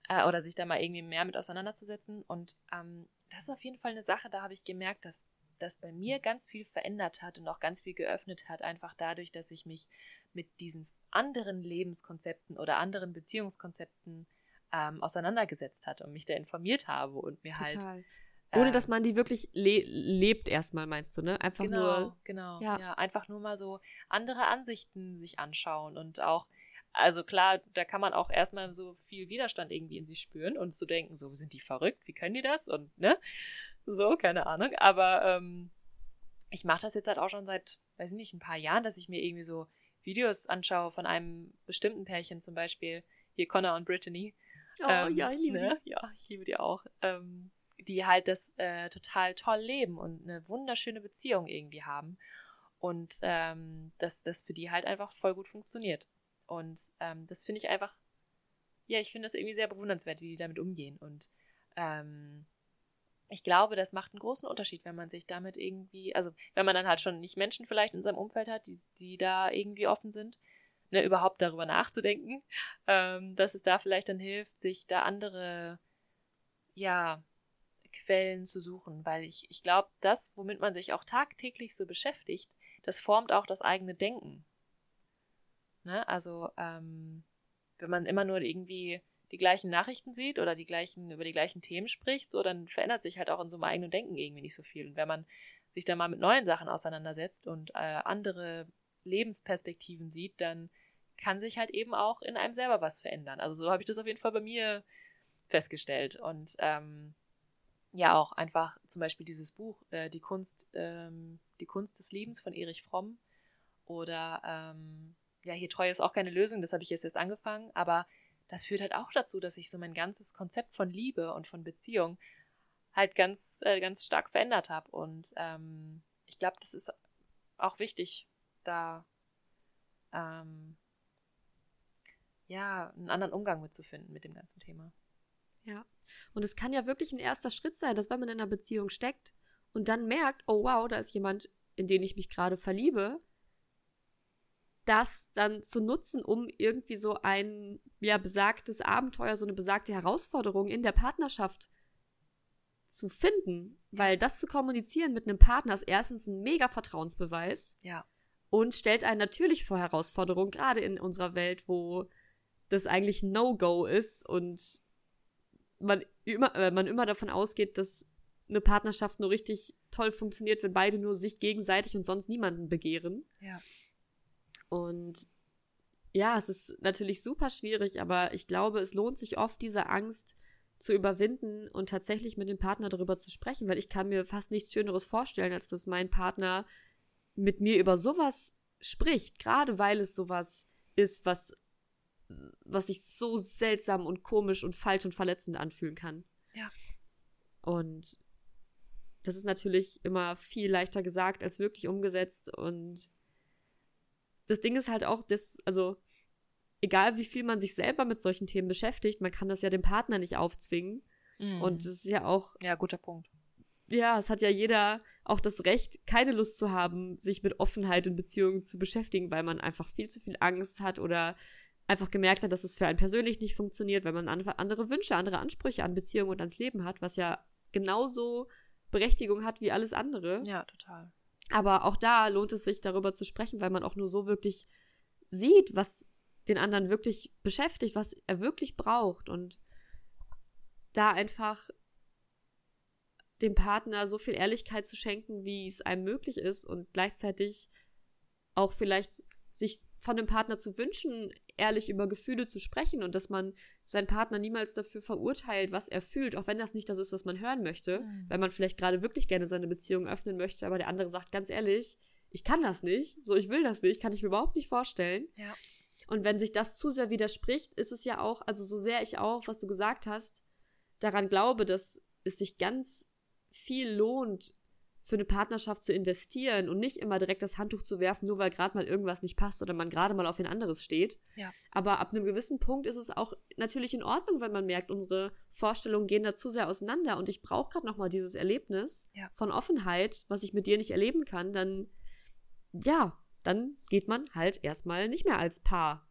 äh, oder sich da mal irgendwie mehr mit auseinanderzusetzen. Und ähm, das ist auf jeden Fall eine Sache, da habe ich gemerkt, dass das bei mir ganz viel verändert hat und auch ganz viel geöffnet hat, einfach dadurch, dass ich mich mit diesen anderen Lebenskonzepten oder anderen Beziehungskonzepten ähm, auseinandergesetzt hatte und mich da informiert habe und mir halt Total. halt ohne dass man die wirklich le lebt erstmal, meinst du, ne? Einfach genau, nur. Genau, ja. ja. Einfach nur mal so andere Ansichten sich anschauen und auch also klar, da kann man auch erstmal so viel Widerstand irgendwie in sich spüren und zu denken, so sind die verrückt, wie können die das und ne, so keine Ahnung. Aber ähm, ich mache das jetzt halt auch schon seit, weiß ich nicht, ein paar Jahren, dass ich mir irgendwie so Videos anschaue von einem bestimmten Pärchen zum Beispiel, hier Connor und Brittany. Oh ähm, ja, ich liebe ne? die. Ja, ich liebe die auch. Ähm, die halt das äh, total toll leben und eine wunderschöne Beziehung irgendwie haben und ähm, dass das für die halt einfach voll gut funktioniert. Und ähm, das finde ich einfach, ja, ich finde das irgendwie sehr bewundernswert, wie die damit umgehen. Und ähm, ich glaube, das macht einen großen Unterschied, wenn man sich damit irgendwie, also wenn man dann halt schon nicht Menschen vielleicht in seinem Umfeld hat, die, die da irgendwie offen sind, ne, überhaupt darüber nachzudenken, ähm, dass es da vielleicht dann hilft, sich da andere, ja, Quellen zu suchen, weil ich, ich glaube, das, womit man sich auch tagtäglich so beschäftigt, das formt auch das eigene Denken. Ne? Also, ähm, wenn man immer nur irgendwie die gleichen Nachrichten sieht oder die gleichen, über die gleichen Themen spricht, so, dann verändert sich halt auch in so einem eigenen Denken irgendwie nicht so viel. Und wenn man sich dann mal mit neuen Sachen auseinandersetzt und äh, andere Lebensperspektiven sieht, dann kann sich halt eben auch in einem selber was verändern. Also so habe ich das auf jeden Fall bei mir festgestellt. Und ähm, ja, auch einfach zum Beispiel dieses Buch, äh, die Kunst, ähm, die Kunst des Lebens von Erich Fromm oder ähm, ja, hier Treue ist auch keine Lösung, das habe ich jetzt erst angefangen, aber das führt halt auch dazu, dass sich so mein ganzes Konzept von Liebe und von Beziehung halt ganz, äh, ganz stark verändert habe. Und ähm, ich glaube, das ist auch wichtig, da ähm, ja, einen anderen Umgang mitzufinden mit dem ganzen Thema. Ja. Und es kann ja wirklich ein erster Schritt sein, dass wenn man in einer Beziehung steckt und dann merkt, oh wow, da ist jemand, in den ich mich gerade verliebe, das dann zu nutzen, um irgendwie so ein ja besagtes Abenteuer, so eine besagte Herausforderung in der Partnerschaft zu finden, weil das zu kommunizieren mit einem Partner ist erstens ein mega Vertrauensbeweis. Ja. Und stellt einen natürlich vor Herausforderungen, gerade in unserer Welt, wo das eigentlich No-Go ist und man immer, äh, man immer davon ausgeht, dass eine Partnerschaft nur richtig toll funktioniert, wenn beide nur sich gegenseitig und sonst niemanden begehren. Ja. Und ja, es ist natürlich super schwierig, aber ich glaube, es lohnt sich oft, diese Angst zu überwinden und tatsächlich mit dem Partner darüber zu sprechen, weil ich kann mir fast nichts Schöneres vorstellen, als dass mein Partner mit mir über sowas spricht, gerade weil es sowas ist, was, was sich so seltsam und komisch und falsch und verletzend anfühlen kann. Ja. Und das ist natürlich immer viel leichter gesagt als wirklich umgesetzt und das Ding ist halt auch, das, also egal wie viel man sich selber mit solchen Themen beschäftigt, man kann das ja dem Partner nicht aufzwingen. Mhm. Und das ist ja auch. Ja, guter Punkt. Ja, es hat ja jeder auch das Recht, keine Lust zu haben, sich mit Offenheit in Beziehungen zu beschäftigen, weil man einfach viel zu viel Angst hat oder einfach gemerkt hat, dass es für einen persönlich nicht funktioniert, weil man andere Wünsche, andere Ansprüche an Beziehungen und ans Leben hat, was ja genauso Berechtigung hat wie alles andere. Ja, total. Aber auch da lohnt es sich, darüber zu sprechen, weil man auch nur so wirklich sieht, was den anderen wirklich beschäftigt, was er wirklich braucht. Und da einfach dem Partner so viel Ehrlichkeit zu schenken, wie es einem möglich ist und gleichzeitig auch vielleicht sich von dem Partner zu wünschen, ehrlich über Gefühle zu sprechen und dass man seinen Partner niemals dafür verurteilt, was er fühlt, auch wenn das nicht das ist, was man hören möchte, mhm. weil man vielleicht gerade wirklich gerne seine Beziehung öffnen möchte, aber der andere sagt ganz ehrlich, ich kann das nicht, so ich will das nicht, kann ich mir überhaupt nicht vorstellen. Ja. Und wenn sich das zu sehr widerspricht, ist es ja auch, also so sehr ich auch, was du gesagt hast, daran glaube, dass es sich ganz viel lohnt, für eine Partnerschaft zu investieren und nicht immer direkt das Handtuch zu werfen, nur weil gerade mal irgendwas nicht passt oder man gerade mal auf ein anderes steht. Ja. Aber ab einem gewissen Punkt ist es auch natürlich in Ordnung, wenn man merkt, unsere Vorstellungen gehen da zu sehr auseinander und ich brauche gerade noch mal dieses Erlebnis ja. von Offenheit, was ich mit dir nicht erleben kann, dann ja, dann geht man halt erstmal nicht mehr als Paar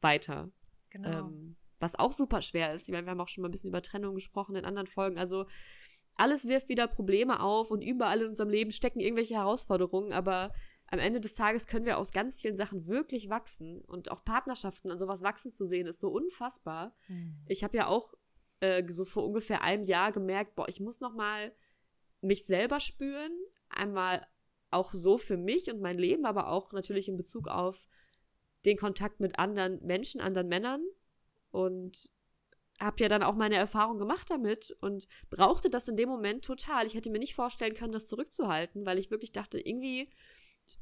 weiter. Genau. Ähm, was auch super schwer ist. Ich meine, wir haben auch schon mal ein bisschen über Trennung gesprochen in anderen Folgen. Also alles wirft wieder Probleme auf und überall in unserem Leben stecken irgendwelche Herausforderungen, aber am Ende des Tages können wir aus ganz vielen Sachen wirklich wachsen und auch Partnerschaften an sowas wachsen zu sehen, ist so unfassbar. Mhm. Ich habe ja auch äh, so vor ungefähr einem Jahr gemerkt, boah, ich muss noch mal mich selber spüren, einmal auch so für mich und mein Leben, aber auch natürlich in Bezug auf den Kontakt mit anderen Menschen, anderen Männern und habe ja dann auch meine Erfahrung gemacht damit und brauchte das in dem Moment total. Ich hätte mir nicht vorstellen können, das zurückzuhalten, weil ich wirklich dachte, irgendwie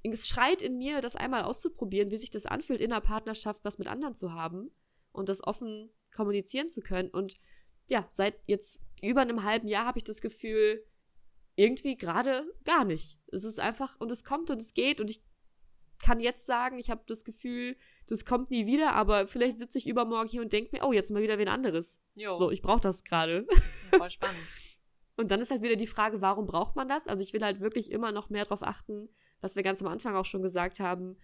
es schreit in mir, das einmal auszuprobieren, wie sich das anfühlt, in einer Partnerschaft was mit anderen zu haben und das offen kommunizieren zu können. Und ja, seit jetzt über einem halben Jahr habe ich das Gefühl, irgendwie gerade gar nicht. Es ist einfach, und es kommt und es geht und ich kann jetzt sagen, ich habe das Gefühl, das kommt nie wieder, aber vielleicht sitze ich übermorgen hier und denke mir, oh, jetzt mal wieder wen anderes. Jo. So, ich brauche das gerade. Voll spannend. und dann ist halt wieder die Frage, warum braucht man das? Also ich will halt wirklich immer noch mehr darauf achten, was wir ganz am Anfang auch schon gesagt haben.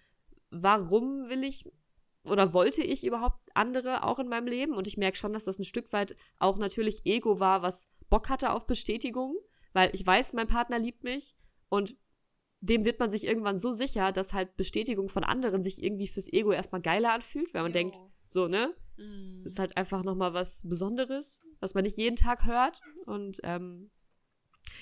Warum will ich oder wollte ich überhaupt andere auch in meinem Leben? Und ich merke schon, dass das ein Stück weit auch natürlich Ego war, was Bock hatte auf Bestätigung weil ich weiß, mein Partner liebt mich und dem wird man sich irgendwann so sicher, dass halt Bestätigung von anderen sich irgendwie fürs Ego erstmal geiler anfühlt, weil man jo. denkt, so, ne? Mm. Ist halt einfach nochmal was Besonderes, was man nicht jeden Tag hört. Und ähm,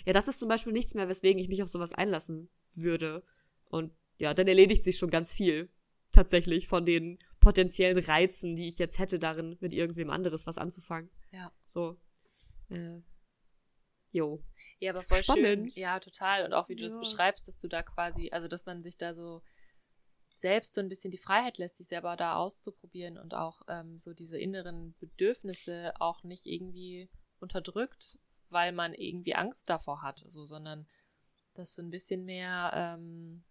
ja, das ist zum Beispiel nichts mehr, weswegen ich mich auf sowas einlassen würde. Und ja, dann erledigt sich schon ganz viel tatsächlich von den potenziellen Reizen, die ich jetzt hätte, darin mit irgendwem anderes was anzufangen. Ja. So. Äh, jo. Ja, aber voll Spannend. schön. Ja, total. Und auch wie du ja. das beschreibst, dass du da quasi, also dass man sich da so selbst so ein bisschen die Freiheit lässt, sich selber da auszuprobieren und auch ähm, so diese inneren Bedürfnisse auch nicht irgendwie unterdrückt, weil man irgendwie Angst davor hat, so, sondern das so ein bisschen mehr, ähm,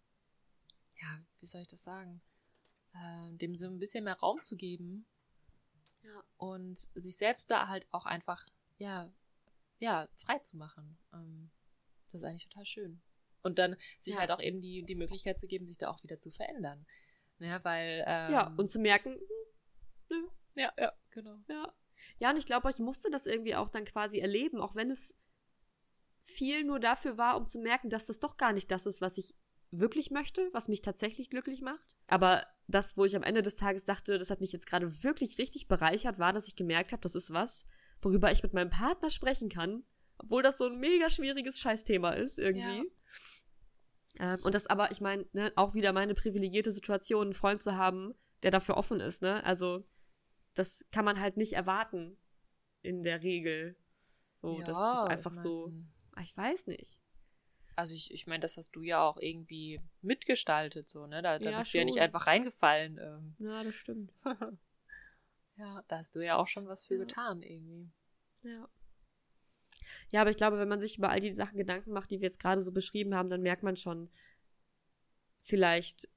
ja, wie soll ich das sagen, äh, dem so ein bisschen mehr Raum zu geben Ja. Und sich selbst da halt auch einfach, ja, ja, frei zu machen. Ähm, das ist eigentlich total schön. Und dann sich ja. halt auch eben die, die Möglichkeit zu geben, sich da auch wieder zu verändern. Ja, weil. Ähm, ja, und zu merken, hm, ja, ja, genau. Ja. Ja, und ich glaube, ich musste das irgendwie auch dann quasi erleben, auch wenn es viel nur dafür war, um zu merken, dass das doch gar nicht das ist, was ich wirklich möchte, was mich tatsächlich glücklich macht. Aber das, wo ich am Ende des Tages dachte, das hat mich jetzt gerade wirklich richtig bereichert, war, dass ich gemerkt habe, das ist was, worüber ich mit meinem Partner sprechen kann, obwohl das so ein mega schwieriges Scheißthema ist irgendwie. Ja. Ähm, und das aber, ich meine, ne, auch wieder meine privilegierte Situation, einen Freund zu haben, der dafür offen ist, ne? Also, das kann man halt nicht erwarten in der Regel. So, ja, das ist einfach ich mein, so. Ich weiß nicht. Also ich, ich meine, das hast du ja auch irgendwie mitgestaltet, so, ne? Da, da ja, bist du ja nicht einfach reingefallen. Ähm. Ja, das stimmt. ja, da hast du ja auch schon was für ja. getan, irgendwie. Ja. Ja, aber ich glaube, wenn man sich über all die Sachen Gedanken macht, die wir jetzt gerade so beschrieben haben, dann merkt man schon vielleicht,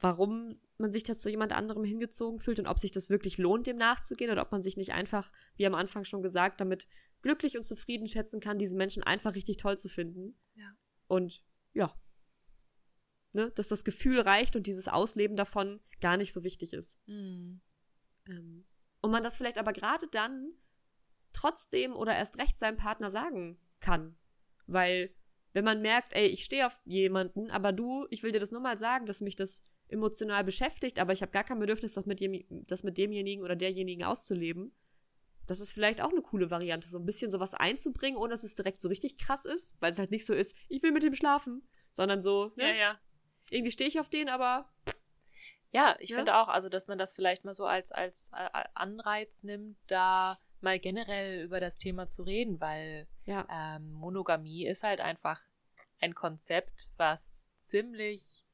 warum man sich das zu jemand anderem hingezogen fühlt und ob sich das wirklich lohnt, dem nachzugehen oder ob man sich nicht einfach, wie am Anfang schon gesagt, damit glücklich und zufrieden schätzen kann, diesen Menschen einfach richtig toll zu finden. Ja. Und ja. Ne, dass das Gefühl reicht und dieses Ausleben davon gar nicht so wichtig ist. Mhm. Ähm, und man das vielleicht aber gerade dann trotzdem oder erst recht seinem Partner sagen kann. Weil, wenn man merkt, ey, ich stehe auf jemanden, aber du, ich will dir das nur mal sagen, dass mich das emotional beschäftigt, aber ich habe gar kein Bedürfnis, das mit, dem, das mit demjenigen oder derjenigen auszuleben, das ist vielleicht auch eine coole Variante, so ein bisschen sowas einzubringen, ohne dass es direkt so richtig krass ist, weil es halt nicht so ist, ich will mit dem schlafen, sondern so, ne? Ja, ja. Irgendwie stehe ich auf den, aber. Ja, ich ja? finde auch, also, dass man das vielleicht mal so als, als äh, Anreiz nimmt, da mal generell über das Thema zu reden, weil ja. ähm, Monogamie ist halt einfach ein Konzept, was ziemlich,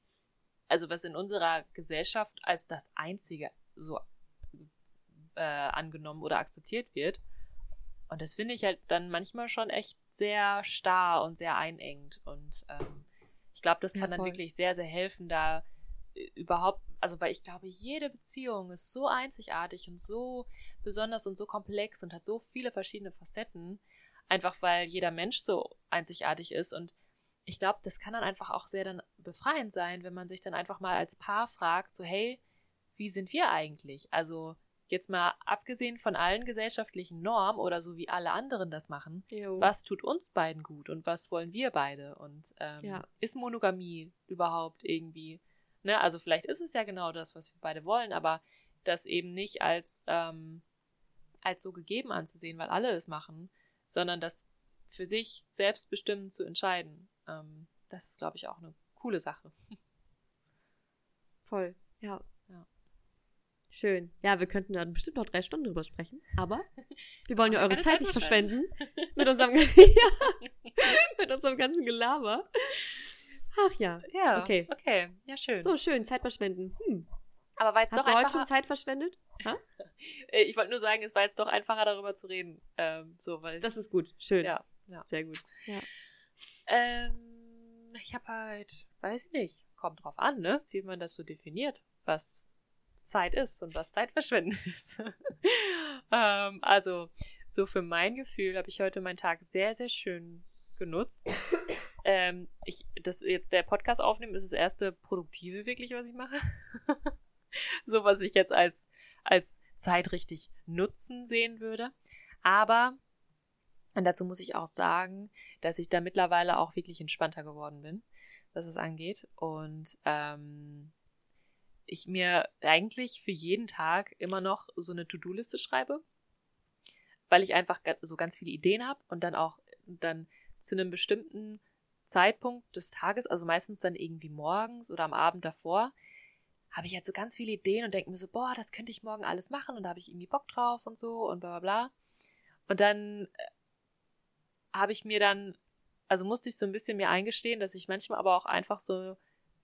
also was in unserer Gesellschaft als das einzige so äh, angenommen oder akzeptiert wird. Und das finde ich halt dann manchmal schon echt sehr starr und sehr einengt. Und ähm, ich glaube, das kann ja, dann wirklich sehr, sehr helfen, da äh, überhaupt, also weil ich glaube, jede Beziehung ist so einzigartig und so besonders und so komplex und hat so viele verschiedene Facetten, einfach weil jeder Mensch so einzigartig ist. Und ich glaube, das kann dann einfach auch sehr dann befreiend sein, wenn man sich dann einfach mal als Paar fragt, so hey, wie sind wir eigentlich? Also jetzt mal abgesehen von allen gesellschaftlichen Normen oder so wie alle anderen das machen, jo. was tut uns beiden gut und was wollen wir beide? Und ähm, ja. ist Monogamie überhaupt irgendwie, ne, also vielleicht ist es ja genau das, was wir beide wollen, aber das eben nicht als, ähm, als so gegeben anzusehen, weil alle es machen, sondern das für sich selbstbestimmt zu entscheiden. Ähm, das ist, glaube ich, auch eine coole Sache. Voll, ja. Schön. Ja, wir könnten dann bestimmt noch drei Stunden drüber sprechen, aber wir wollen ja eure Zeit, Zeit nicht verschwenden mit unserem, ja, mit unserem ganzen Gelaber. Ach ja. Ja. Okay. Okay. Ja, schön. So, schön. Zeit verschwenden. Hm. Aber war jetzt Hast doch du einfacher... heute schon Zeit verschwendet? Ha? Äh, ich wollte nur sagen, es war jetzt doch einfacher, darüber zu reden. Ähm, so, weil das ist gut. Schön. Ja. ja. Sehr gut. Ja. Ähm, ich habe halt, weiß ich nicht, kommt drauf an, ne, wie man das so definiert, was Zeit ist und was Zeitverschwenden ist. ähm, also, so für mein Gefühl habe ich heute meinen Tag sehr, sehr schön genutzt. Ähm, ich, das jetzt der Podcast aufnehmen, ist das erste Produktive wirklich, was ich mache. so, was ich jetzt als, als Zeit richtig nutzen sehen würde. Aber, und dazu muss ich auch sagen, dass ich da mittlerweile auch wirklich entspannter geworden bin, was es angeht. Und ähm, ich mir eigentlich für jeden Tag immer noch so eine To-Do-Liste schreibe, weil ich einfach so ganz viele Ideen habe und dann auch dann zu einem bestimmten Zeitpunkt des Tages, also meistens dann irgendwie morgens oder am Abend davor, habe ich halt so ganz viele Ideen und denke mir so, boah, das könnte ich morgen alles machen und da habe ich irgendwie Bock drauf und so und bla bla bla. Und dann äh, habe ich mir dann, also musste ich so ein bisschen mir eingestehen, dass ich manchmal aber auch einfach so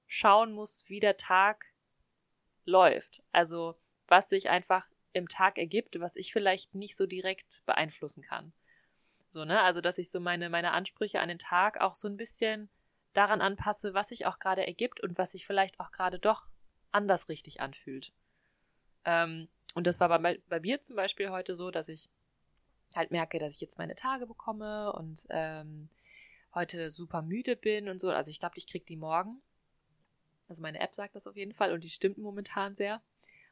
schauen muss, wie der Tag läuft. Also was sich einfach im Tag ergibt, was ich vielleicht nicht so direkt beeinflussen kann. So, ne? Also, dass ich so meine, meine Ansprüche an den Tag auch so ein bisschen daran anpasse, was sich auch gerade ergibt und was sich vielleicht auch gerade doch anders richtig anfühlt. Ähm, und das war bei, bei mir zum Beispiel heute so, dass ich halt merke, dass ich jetzt meine Tage bekomme und ähm, heute super müde bin und so. Also ich glaube, ich krieg die morgen. Also meine App sagt das auf jeden Fall und die stimmt momentan sehr.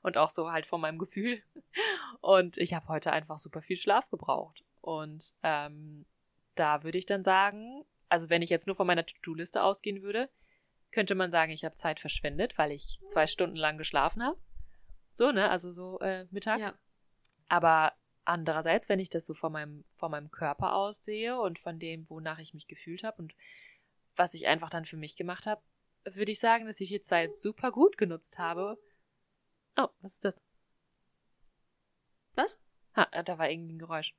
Und auch so halt von meinem Gefühl. Und ich habe heute einfach super viel Schlaf gebraucht. Und ähm, da würde ich dann sagen, also wenn ich jetzt nur von meiner To-Do-Liste ausgehen würde, könnte man sagen, ich habe Zeit verschwendet, weil ich zwei Stunden lang geschlafen habe. So, ne? Also so äh, mittags. Ja. Aber Andererseits, wenn ich das so von meinem, von meinem Körper aussehe und von dem, wonach ich mich gefühlt habe und was ich einfach dann für mich gemacht habe, würde ich sagen, dass ich die Zeit super gut genutzt habe. Oh, was ist das? Was? Ha, da war irgendwie ein Geräusch.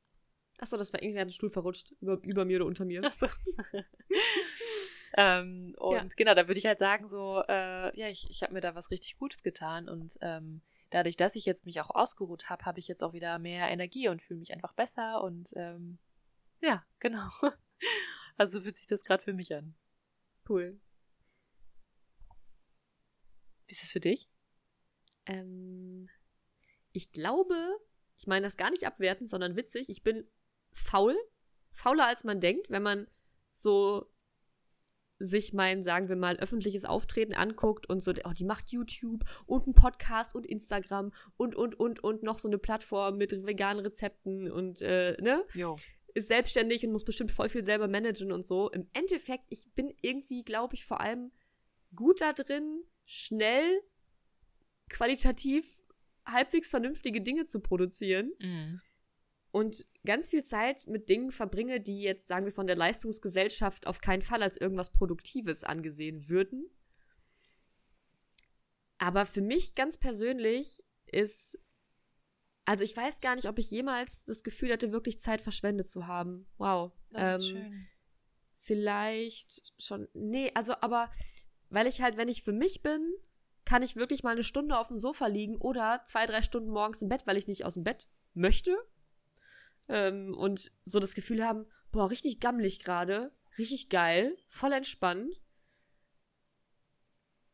Achso, das war irgendwie ein Stuhl verrutscht. Über, über mir oder unter mir. Achso. ähm, und ja. genau, da würde ich halt sagen, so, äh, ja, ich, ich habe mir da was richtig Gutes getan und ähm, dadurch, dass ich jetzt mich auch ausgeruht habe, habe ich jetzt auch wieder mehr Energie und fühle mich einfach besser und ähm, ja, genau. Also fühlt sich das gerade für mich an. Cool. Wie ist es für dich? Ähm, ich glaube, ich meine das gar nicht abwertend, sondern witzig. Ich bin faul, fauler als man denkt, wenn man so sich mein, sagen wir mal, öffentliches Auftreten anguckt und so, oh, die macht YouTube und einen Podcast und Instagram und, und, und, und noch so eine Plattform mit veganen Rezepten und, äh, ne? Jo. Ist selbstständig und muss bestimmt voll viel selber managen und so. Im Endeffekt, ich bin irgendwie, glaube ich, vor allem gut da drin, schnell, qualitativ halbwegs vernünftige Dinge zu produzieren. Mhm und ganz viel Zeit mit Dingen verbringe, die jetzt, sagen wir, von der Leistungsgesellschaft auf keinen Fall als irgendwas Produktives angesehen würden. Aber für mich ganz persönlich ist, also ich weiß gar nicht, ob ich jemals das Gefühl hatte, wirklich Zeit verschwendet zu haben. Wow. Das ist ähm, schön. Vielleicht schon, nee, also aber, weil ich halt, wenn ich für mich bin, kann ich wirklich mal eine Stunde auf dem Sofa liegen oder zwei, drei Stunden morgens im Bett, weil ich nicht aus dem Bett möchte ähm, und so das Gefühl haben, boah, richtig gammelig gerade, richtig geil, voll entspannt.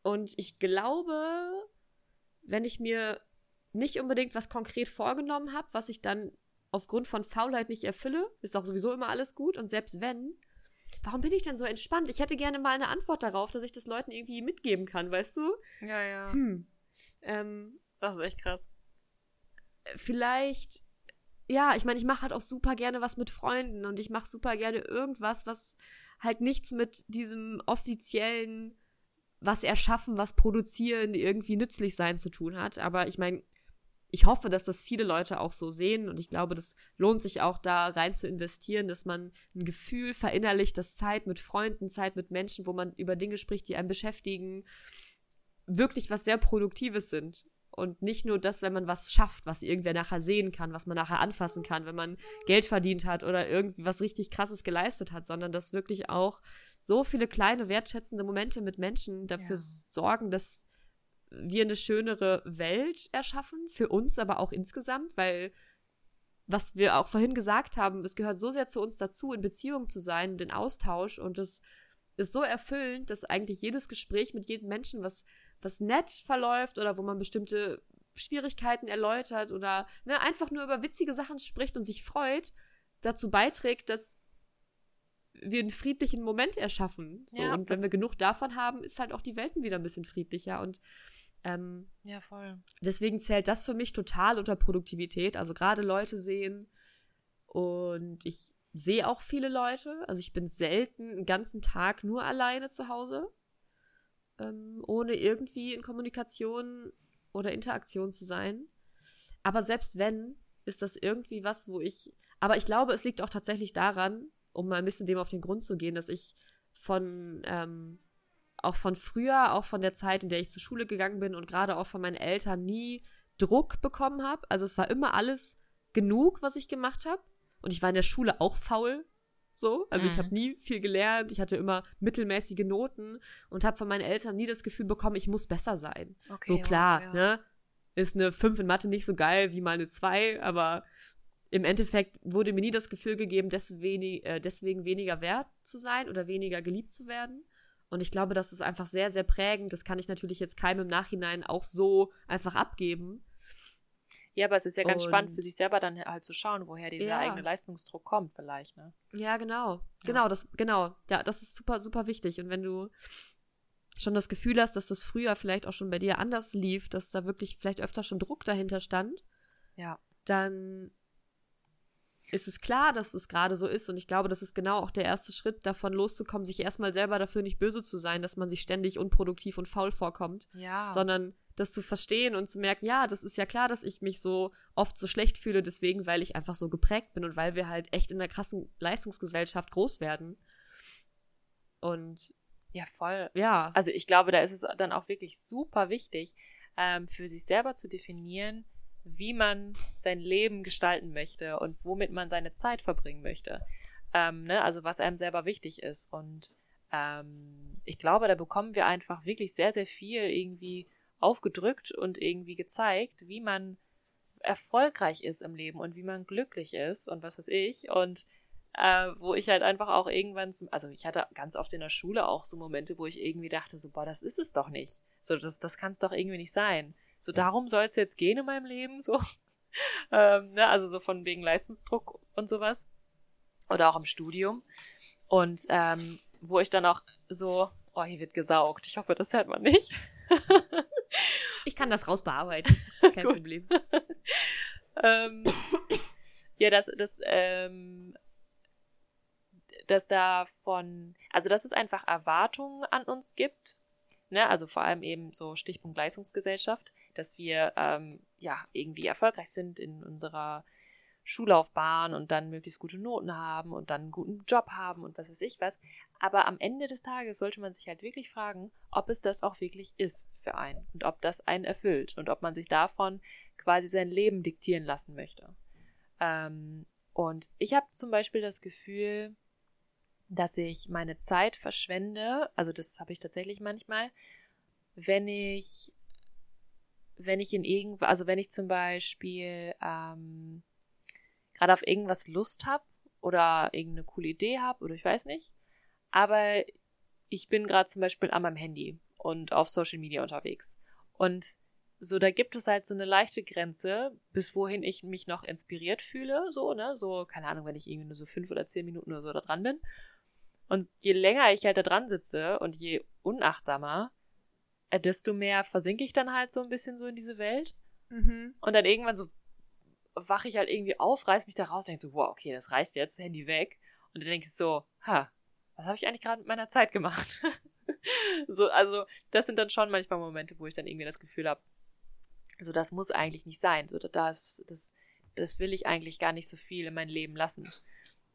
Und ich glaube, wenn ich mir nicht unbedingt was konkret vorgenommen habe, was ich dann aufgrund von Faulheit nicht erfülle, ist auch sowieso immer alles gut. Und selbst wenn, warum bin ich denn so entspannt? Ich hätte gerne mal eine Antwort darauf, dass ich das Leuten irgendwie mitgeben kann, weißt du? Ja, ja. Hm. Ähm, das ist echt krass. Vielleicht ja, ich meine, ich mache halt auch super gerne was mit Freunden und ich mache super gerne irgendwas, was halt nichts mit diesem offiziellen was erschaffen, was produzieren, irgendwie nützlich sein zu tun hat. Aber ich meine, ich hoffe, dass das viele Leute auch so sehen und ich glaube, das lohnt sich auch da rein zu investieren, dass man ein Gefühl verinnerlicht, dass Zeit mit Freunden, Zeit mit Menschen, wo man über Dinge spricht, die einen beschäftigen, wirklich was sehr Produktives sind und nicht nur das, wenn man was schafft, was irgendwer nachher sehen kann, was man nachher anfassen kann, wenn man Geld verdient hat oder irgendwie was richtig krasses geleistet hat, sondern dass wirklich auch so viele kleine wertschätzende Momente mit Menschen dafür ja. sorgen, dass wir eine schönere Welt erschaffen, für uns, aber auch insgesamt, weil was wir auch vorhin gesagt haben, es gehört so sehr zu uns dazu, in Beziehung zu sein, den Austausch und es ist so erfüllend, dass eigentlich jedes Gespräch mit jedem Menschen, was was nett verläuft oder wo man bestimmte Schwierigkeiten erläutert oder ne, einfach nur über witzige Sachen spricht und sich freut, dazu beiträgt, dass wir einen friedlichen Moment erschaffen. So. Ja, und wenn wir genug davon haben, ist halt auch die Welten wieder ein bisschen friedlicher. Und ähm, ja, voll. Deswegen zählt das für mich total unter Produktivität. Also gerade Leute sehen. Und ich sehe auch viele Leute. Also ich bin selten einen ganzen Tag nur alleine zu Hause ähm, ohne irgendwie in Kommunikation oder Interaktion zu sein. Aber selbst wenn, ist das irgendwie was, wo ich. Aber ich glaube, es liegt auch tatsächlich daran, um mal ein bisschen dem auf den Grund zu gehen, dass ich von ähm, auch von früher, auch von der Zeit, in der ich zur Schule gegangen bin und gerade auch von meinen Eltern nie Druck bekommen habe. Also es war immer alles genug, was ich gemacht habe. Und ich war in der Schule auch faul. So, also mhm. ich habe nie viel gelernt, ich hatte immer mittelmäßige Noten und habe von meinen Eltern nie das Gefühl bekommen, ich muss besser sein. Okay, so klar, ja. ne? Ist eine 5 in Mathe nicht so geil wie mal eine 2, aber im Endeffekt wurde mir nie das Gefühl gegeben, deswegen, äh, deswegen weniger wert zu sein oder weniger geliebt zu werden. Und ich glaube, das ist einfach sehr, sehr prägend. Das kann ich natürlich jetzt keinem im Nachhinein auch so einfach abgeben. Ja, aber es ist ja ganz und, spannend für sich selber dann halt zu schauen, woher dieser ja. eigene Leistungsdruck kommt, vielleicht, ne? Ja, genau. Ja. Genau, das, genau. Ja, das ist super, super wichtig. Und wenn du schon das Gefühl hast, dass das früher vielleicht auch schon bei dir anders lief, dass da wirklich vielleicht öfter schon Druck dahinter stand, ja. dann ist es klar, dass es gerade so ist. Und ich glaube, das ist genau auch der erste Schritt, davon loszukommen, sich erstmal selber dafür nicht böse zu sein, dass man sich ständig unproduktiv und faul vorkommt. Ja. Sondern das zu verstehen und zu merken, ja, das ist ja klar, dass ich mich so oft so schlecht fühle, deswegen, weil ich einfach so geprägt bin und weil wir halt echt in einer krassen Leistungsgesellschaft groß werden. Und ja, voll. Ja. Also ich glaube, da ist es dann auch wirklich super wichtig, ähm, für sich selber zu definieren, wie man sein Leben gestalten möchte und womit man seine Zeit verbringen möchte. Ähm, ne? Also was einem selber wichtig ist. Und ähm, ich glaube, da bekommen wir einfach wirklich sehr, sehr viel irgendwie aufgedrückt und irgendwie gezeigt, wie man erfolgreich ist im Leben und wie man glücklich ist und was weiß ich. Und äh, wo ich halt einfach auch irgendwann, zum, also ich hatte ganz oft in der Schule auch so Momente, wo ich irgendwie dachte, so, boah, das ist es doch nicht. So, das, das kann es doch irgendwie nicht sein. So, darum soll es jetzt gehen in meinem Leben, so. ähm, ne, also so von wegen Leistungsdruck und sowas. Oder auch im Studium. Und ähm, wo ich dann auch so, oh, hier wird gesaugt. Ich hoffe, das hört man nicht. ich kann das rausbearbeiten. Kein Problem. ähm, ja, das, das ähm, dass da von, also dass es einfach Erwartungen an uns gibt, ne, also vor allem eben so Stichpunkt Leistungsgesellschaft, dass wir ähm, ja irgendwie erfolgreich sind in unserer Schullaufbahn und dann möglichst gute Noten haben und dann einen guten Job haben und was weiß ich was. Aber am Ende des Tages sollte man sich halt wirklich fragen, ob es das auch wirklich ist für einen und ob das einen erfüllt und ob man sich davon quasi sein Leben diktieren lassen möchte. Ähm, und ich habe zum Beispiel das Gefühl, dass ich meine Zeit verschwende, also das habe ich tatsächlich manchmal, wenn ich, wenn ich in irgendwas, also wenn ich zum Beispiel ähm, gerade auf irgendwas Lust habe oder irgendeine coole Idee habe oder ich weiß nicht, aber ich bin gerade zum Beispiel an meinem Handy und auf Social Media unterwegs und so, da gibt es halt so eine leichte Grenze, bis wohin ich mich noch inspiriert fühle, so, ne, so, keine Ahnung, wenn ich irgendwie nur so fünf oder zehn Minuten oder so da dran bin. Und je länger ich halt da dran sitze und je unachtsamer, äh, desto mehr versinke ich dann halt so ein bisschen so in diese Welt. Mhm. Und dann irgendwann so wache ich halt irgendwie auf, reiß mich da raus, denke so, wow, okay, das reicht jetzt, Handy weg. Und dann denke ich so, ha, was habe ich eigentlich gerade mit meiner Zeit gemacht? so, also, das sind dann schon manchmal Momente, wo ich dann irgendwie das Gefühl habe, so, das muss eigentlich nicht sein. So, das, das, das will ich eigentlich gar nicht so viel in mein Leben lassen.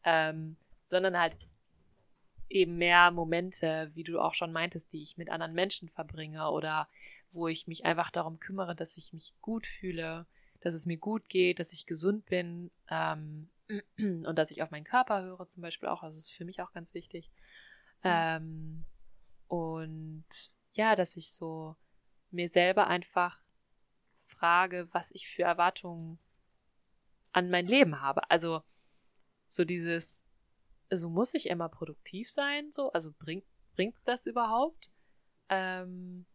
Ähm, sondern halt eben mehr Momente, wie du auch schon meintest, die ich mit anderen Menschen verbringe oder wo ich mich einfach darum kümmere, dass ich mich gut fühle, dass es mir gut geht, dass ich gesund bin ähm, und dass ich auf meinen Körper höre zum Beispiel auch. Also das ist für mich auch ganz wichtig. Mhm. Ähm, und ja, dass ich so mir selber einfach frage, was ich für Erwartungen an mein Leben habe. Also so dieses, also muss ich immer produktiv sein, so, also bringt bringt's das überhaupt? Ähm,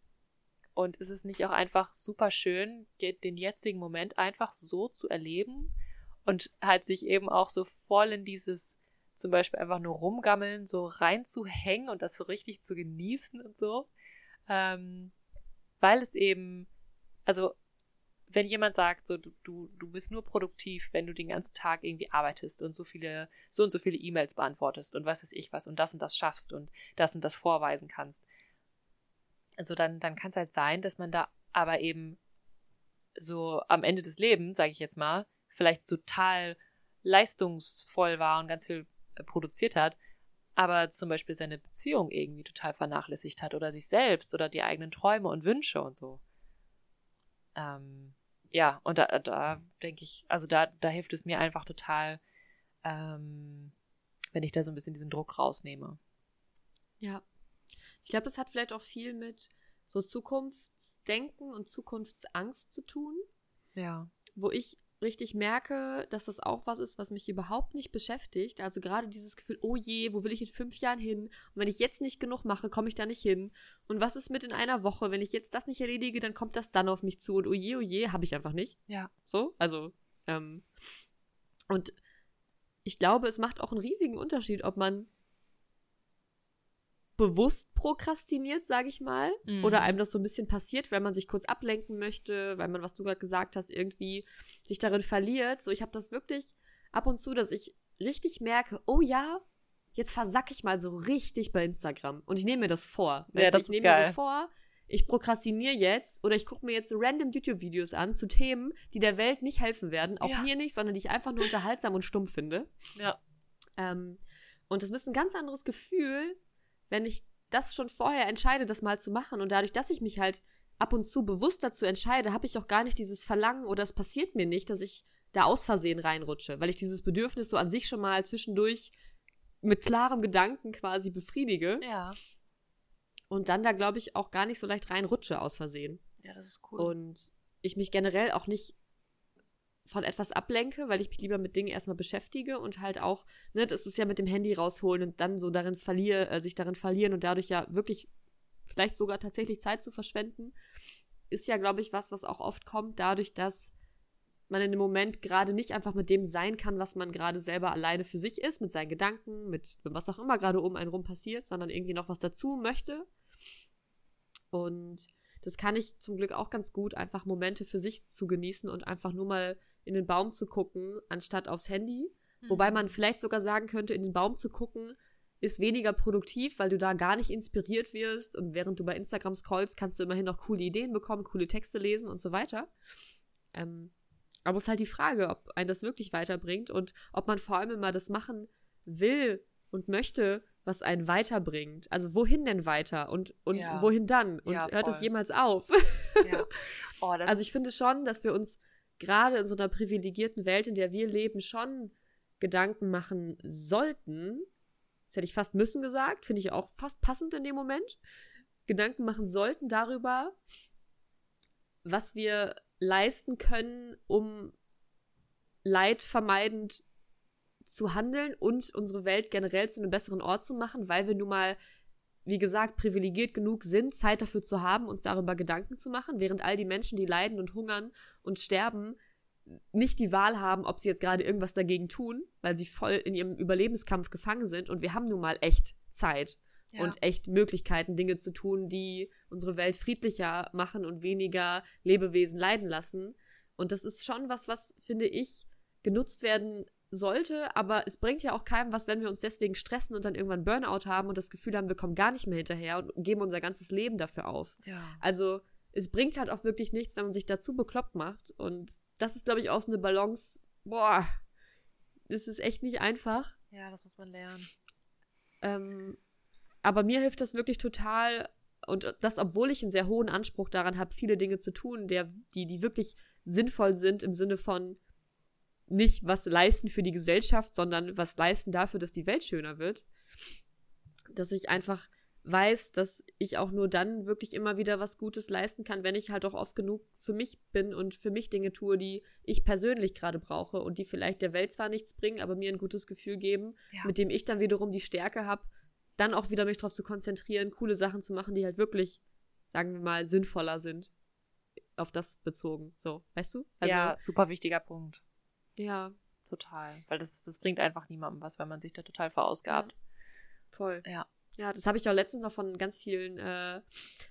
und ist es nicht auch einfach super schön, den jetzigen Moment einfach so zu erleben und halt sich eben auch so voll in dieses zum Beispiel einfach nur rumgammeln, so reinzuhängen und das so richtig zu genießen und so. Ähm, weil es eben, also wenn jemand sagt, so du, du, bist nur produktiv, wenn du den ganzen Tag irgendwie arbeitest und so viele, so und so viele E-Mails beantwortest und was weiß ich was und das und das schaffst und das und das vorweisen kannst. Also dann, dann kann es halt sein, dass man da aber eben so am Ende des Lebens, sage ich jetzt mal, vielleicht total leistungsvoll war und ganz viel äh, produziert hat, aber zum Beispiel seine Beziehung irgendwie total vernachlässigt hat oder sich selbst oder die eigenen Träume und Wünsche und so. Ähm, ja, und da, da denke ich, also da, da hilft es mir einfach total, ähm, wenn ich da so ein bisschen diesen Druck rausnehme. Ja. Ich glaube, das hat vielleicht auch viel mit so Zukunftsdenken und Zukunftsangst zu tun. Ja. Wo ich richtig merke, dass das auch was ist, was mich überhaupt nicht beschäftigt. Also gerade dieses Gefühl, oh je, wo will ich in fünf Jahren hin? Und wenn ich jetzt nicht genug mache, komme ich da nicht hin. Und was ist mit in einer Woche? Wenn ich jetzt das nicht erledige, dann kommt das dann auf mich zu. Und oh je, oh je, habe ich einfach nicht. Ja. So, also, ähm, und ich glaube, es macht auch einen riesigen Unterschied, ob man bewusst prokrastiniert, sage ich mal, mhm. oder einem das so ein bisschen passiert, wenn man sich kurz ablenken möchte, weil man, was du gerade gesagt hast, irgendwie sich darin verliert. So, ich habe das wirklich ab und zu, dass ich richtig merke, oh ja, jetzt versack ich mal so richtig bei Instagram und ich nehme mir das vor. Ja, das ich nehme mir so vor, ich prokrastiniere jetzt oder ich gucke mir jetzt random YouTube-Videos an zu Themen, die der Welt nicht helfen werden, auch ja. mir nicht, sondern die ich einfach nur unterhaltsam und stumm finde. Ja. Ähm, und das ist ein ganz anderes Gefühl, wenn ich das schon vorher entscheide, das mal zu machen und dadurch, dass ich mich halt ab und zu bewusst dazu entscheide, habe ich auch gar nicht dieses Verlangen oder es passiert mir nicht, dass ich da aus Versehen reinrutsche, weil ich dieses Bedürfnis so an sich schon mal zwischendurch mit klarem Gedanken quasi befriedige. Ja. Und dann da, glaube ich, auch gar nicht so leicht reinrutsche aus Versehen. Ja, das ist cool. Und ich mich generell auch nicht von etwas ablenke, weil ich mich lieber mit Dingen erstmal beschäftige und halt auch, ne, das ist ja mit dem Handy rausholen und dann so darin verliere, äh, sich darin verlieren und dadurch ja wirklich vielleicht sogar tatsächlich Zeit zu verschwenden, ist ja, glaube ich, was, was auch oft kommt, dadurch, dass man in dem Moment gerade nicht einfach mit dem sein kann, was man gerade selber alleine für sich ist, mit seinen Gedanken, mit was auch immer gerade um einen rum passiert, sondern irgendwie noch was dazu möchte. Und das kann ich zum Glück auch ganz gut, einfach Momente für sich zu genießen und einfach nur mal in den Baum zu gucken, anstatt aufs Handy. Mhm. Wobei man vielleicht sogar sagen könnte, in den Baum zu gucken, ist weniger produktiv, weil du da gar nicht inspiriert wirst und während du bei Instagram scrollst, kannst du immerhin noch coole Ideen bekommen, coole Texte lesen und so weiter. Ähm, aber es ist halt die Frage, ob ein das wirklich weiterbringt und ob man vor allem immer das machen will und möchte, was einen weiterbringt. Also wohin denn weiter und, und ja. wohin dann? Und ja, hört es jemals auf? Ja. Oh, also ich finde schon, dass wir uns gerade in so einer privilegierten Welt, in der wir leben, schon Gedanken machen sollten. Das hätte ich fast müssen gesagt, finde ich auch fast passend in dem Moment. Gedanken machen sollten darüber, was wir leisten können, um Leid vermeidend zu handeln und unsere Welt generell zu einem besseren Ort zu machen, weil wir nun mal, wie gesagt, privilegiert genug sind, Zeit dafür zu haben, uns darüber Gedanken zu machen, während all die Menschen, die leiden und hungern und sterben, nicht die Wahl haben, ob sie jetzt gerade irgendwas dagegen tun, weil sie voll in ihrem Überlebenskampf gefangen sind und wir haben nun mal echt Zeit ja. und echt Möglichkeiten, Dinge zu tun, die unsere Welt friedlicher machen und weniger Lebewesen leiden lassen. Und das ist schon was, was, finde ich, genutzt werden sollte, aber es bringt ja auch keinem was, wenn wir uns deswegen stressen und dann irgendwann Burnout haben und das Gefühl haben, wir kommen gar nicht mehr hinterher und geben unser ganzes Leben dafür auf. Ja. Also es bringt halt auch wirklich nichts, wenn man sich dazu bekloppt macht. Und das ist, glaube ich, auch so eine Balance. Boah, das ist echt nicht einfach. Ja, das muss man lernen. Ähm, aber mir hilft das wirklich total. Und das, obwohl ich einen sehr hohen Anspruch daran habe, viele Dinge zu tun, der, die, die wirklich sinnvoll sind im Sinne von, nicht was leisten für die Gesellschaft, sondern was leisten dafür, dass die Welt schöner wird. Dass ich einfach weiß, dass ich auch nur dann wirklich immer wieder was Gutes leisten kann, wenn ich halt auch oft genug für mich bin und für mich Dinge tue, die ich persönlich gerade brauche und die vielleicht der Welt zwar nichts bringen, aber mir ein gutes Gefühl geben, ja. mit dem ich dann wiederum die Stärke habe, dann auch wieder mich darauf zu konzentrieren, coole Sachen zu machen, die halt wirklich, sagen wir mal, sinnvoller sind. Auf das bezogen. So, weißt du? Also, ja, super wichtiger Punkt. Ja. Total. Weil das, das bringt einfach niemandem was, wenn man sich da total verausgabt. Ja. Voll. Ja. Ja, das habe ich auch letztens noch von ganz vielen äh,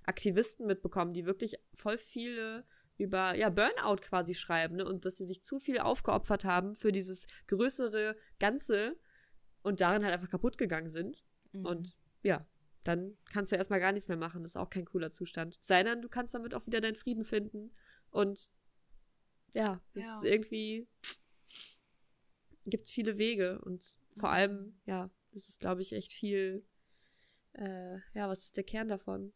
Aktivisten mitbekommen, die wirklich voll viele über ja, Burnout quasi schreiben ne? und dass sie sich zu viel aufgeopfert haben für dieses größere Ganze und darin halt einfach kaputt gegangen sind. Mhm. Und ja, dann kannst du erstmal gar nichts mehr machen. Das ist auch kein cooler Zustand. Sei denn, du kannst damit auch wieder deinen Frieden finden. Und ja, das ja. ist irgendwie gibt es viele Wege und vor mhm. allem, ja, das ist, glaube ich, echt viel, äh, ja, was ist der Kern davon?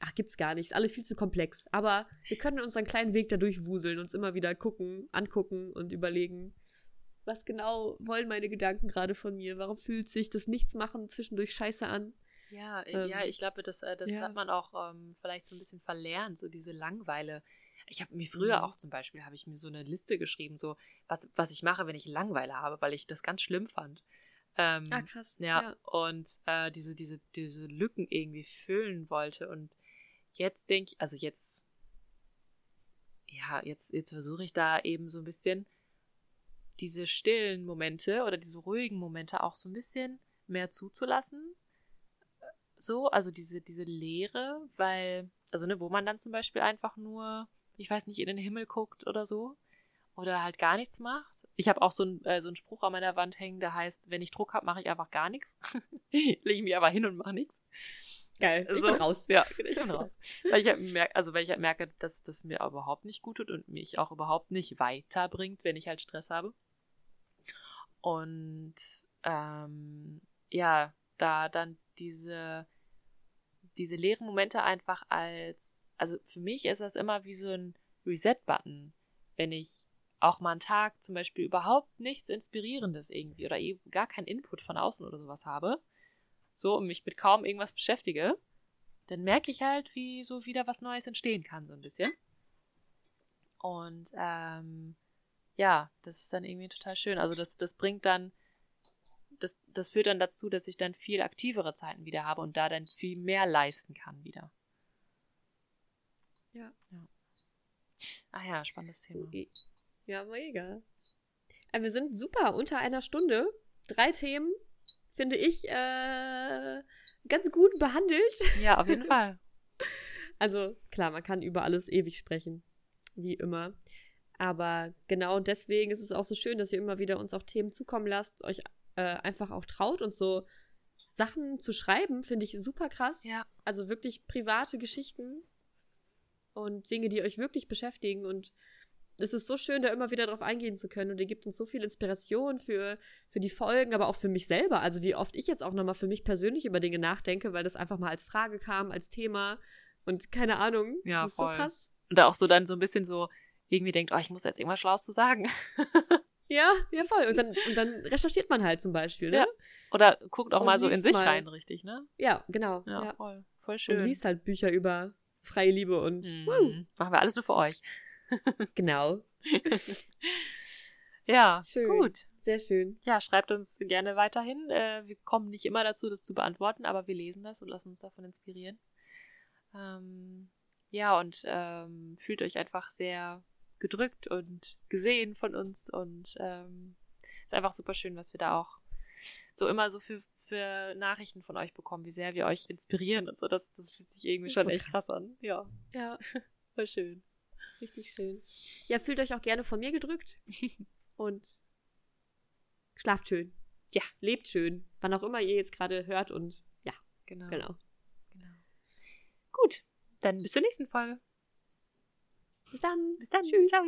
Ach, gibt's gar nicht. Ist alle viel zu komplex. Aber wir können unseren kleinen Weg da durchwuseln, uns immer wieder gucken, angucken und überlegen, was genau wollen meine Gedanken gerade von mir? Warum fühlt sich das Nichtsmachen zwischendurch scheiße an? Ja, ähm, ja, ich glaube, das, äh, das ja. hat man auch ähm, vielleicht so ein bisschen verlernt, so diese Langweile Ich habe mir früher mhm. auch zum Beispiel, habe ich mir so eine Liste geschrieben, so was, was ich mache, wenn ich Langeweile habe, weil ich das ganz schlimm fand. Ähm, ah, krass. Ja, ja. und äh, diese, diese, diese Lücken irgendwie füllen wollte. Und jetzt denke ich, also jetzt, ja, jetzt, jetzt versuche ich da eben so ein bisschen diese stillen Momente oder diese ruhigen Momente auch so ein bisschen mehr zuzulassen. So, also diese, diese Leere, weil, also ne, wo man dann zum Beispiel einfach nur, ich weiß nicht, in den Himmel guckt oder so. Oder halt gar nichts macht. Ich habe auch so, ein, äh, so einen Spruch an meiner Wand hängen, der heißt, wenn ich Druck habe, mache ich einfach gar nichts. Lege ich mich einfach hin und mache nichts. Geil. Ich so, bin raus. Ja, ich bin raus. weil ich halt merke, also weil ich halt merke, dass das mir überhaupt nicht gut tut und mich auch überhaupt nicht weiterbringt, wenn ich halt Stress habe. Und ähm, ja, da dann diese, diese leeren Momente einfach als, also für mich ist das immer wie so ein Reset-Button, wenn ich auch mal einen Tag zum Beispiel überhaupt nichts Inspirierendes irgendwie oder eben gar keinen Input von außen oder sowas habe, so und mich mit kaum irgendwas beschäftige, dann merke ich halt, wie so wieder was Neues entstehen kann, so ein bisschen. Und ähm, ja, das ist dann irgendwie total schön. Also das, das bringt dann, das, das führt dann dazu, dass ich dann viel aktivere Zeiten wieder habe und da dann viel mehr leisten kann wieder. Ja. ja. Ach ja, spannendes Thema. Ja, mega. Äh, wir sind super unter einer Stunde. Drei Themen, finde ich, äh, ganz gut behandelt. Ja, auf jeden Fall. Also klar, man kann über alles ewig sprechen. Wie immer. Aber genau deswegen ist es auch so schön, dass ihr immer wieder uns auch Themen zukommen lasst, euch äh, einfach auch traut und so Sachen zu schreiben, finde ich super krass. Ja. Also wirklich private Geschichten und Dinge, die euch wirklich beschäftigen und es ist so schön, da immer wieder drauf eingehen zu können und ihr gibt uns so viel Inspiration für, für die Folgen, aber auch für mich selber. Also wie oft ich jetzt auch nochmal für mich persönlich über Dinge nachdenke, weil das einfach mal als Frage kam, als Thema und keine Ahnung. Ja, das ist voll. so krass. Und da auch so dann so ein bisschen so, irgendwie denkt, oh, ich muss jetzt irgendwas Schlaues zu sagen. ja, ja, voll. Und dann, und dann recherchiert man halt zum Beispiel, ne? Ja. Oder guckt auch und mal so in sich mal. rein, richtig, ne? Ja, genau. Ja, ja, voll. Voll schön. Und liest halt Bücher über freie Liebe und mhm. machen wir alles nur für euch. genau. ja, schön. gut. Sehr schön. Ja, schreibt uns gerne weiterhin. Äh, wir kommen nicht immer dazu, das zu beantworten, aber wir lesen das und lassen uns davon inspirieren. Ähm, ja, und ähm, fühlt euch einfach sehr gedrückt und gesehen von uns und ähm, ist einfach super schön, was wir da auch so immer so für, für Nachrichten von euch bekommen, wie sehr wir euch inspirieren und so. Das, das fühlt sich irgendwie schon so echt krass. krass an. Ja. Ja. Voll schön. Richtig schön. Ja, fühlt euch auch gerne von mir gedrückt. und schlaft schön. Ja. Lebt schön. Wann auch immer ihr jetzt gerade hört und ja. Genau. Genau. genau. Gut. Dann bis zur nächsten Folge. Bis dann. Bis dann. Tschüss. Ciao.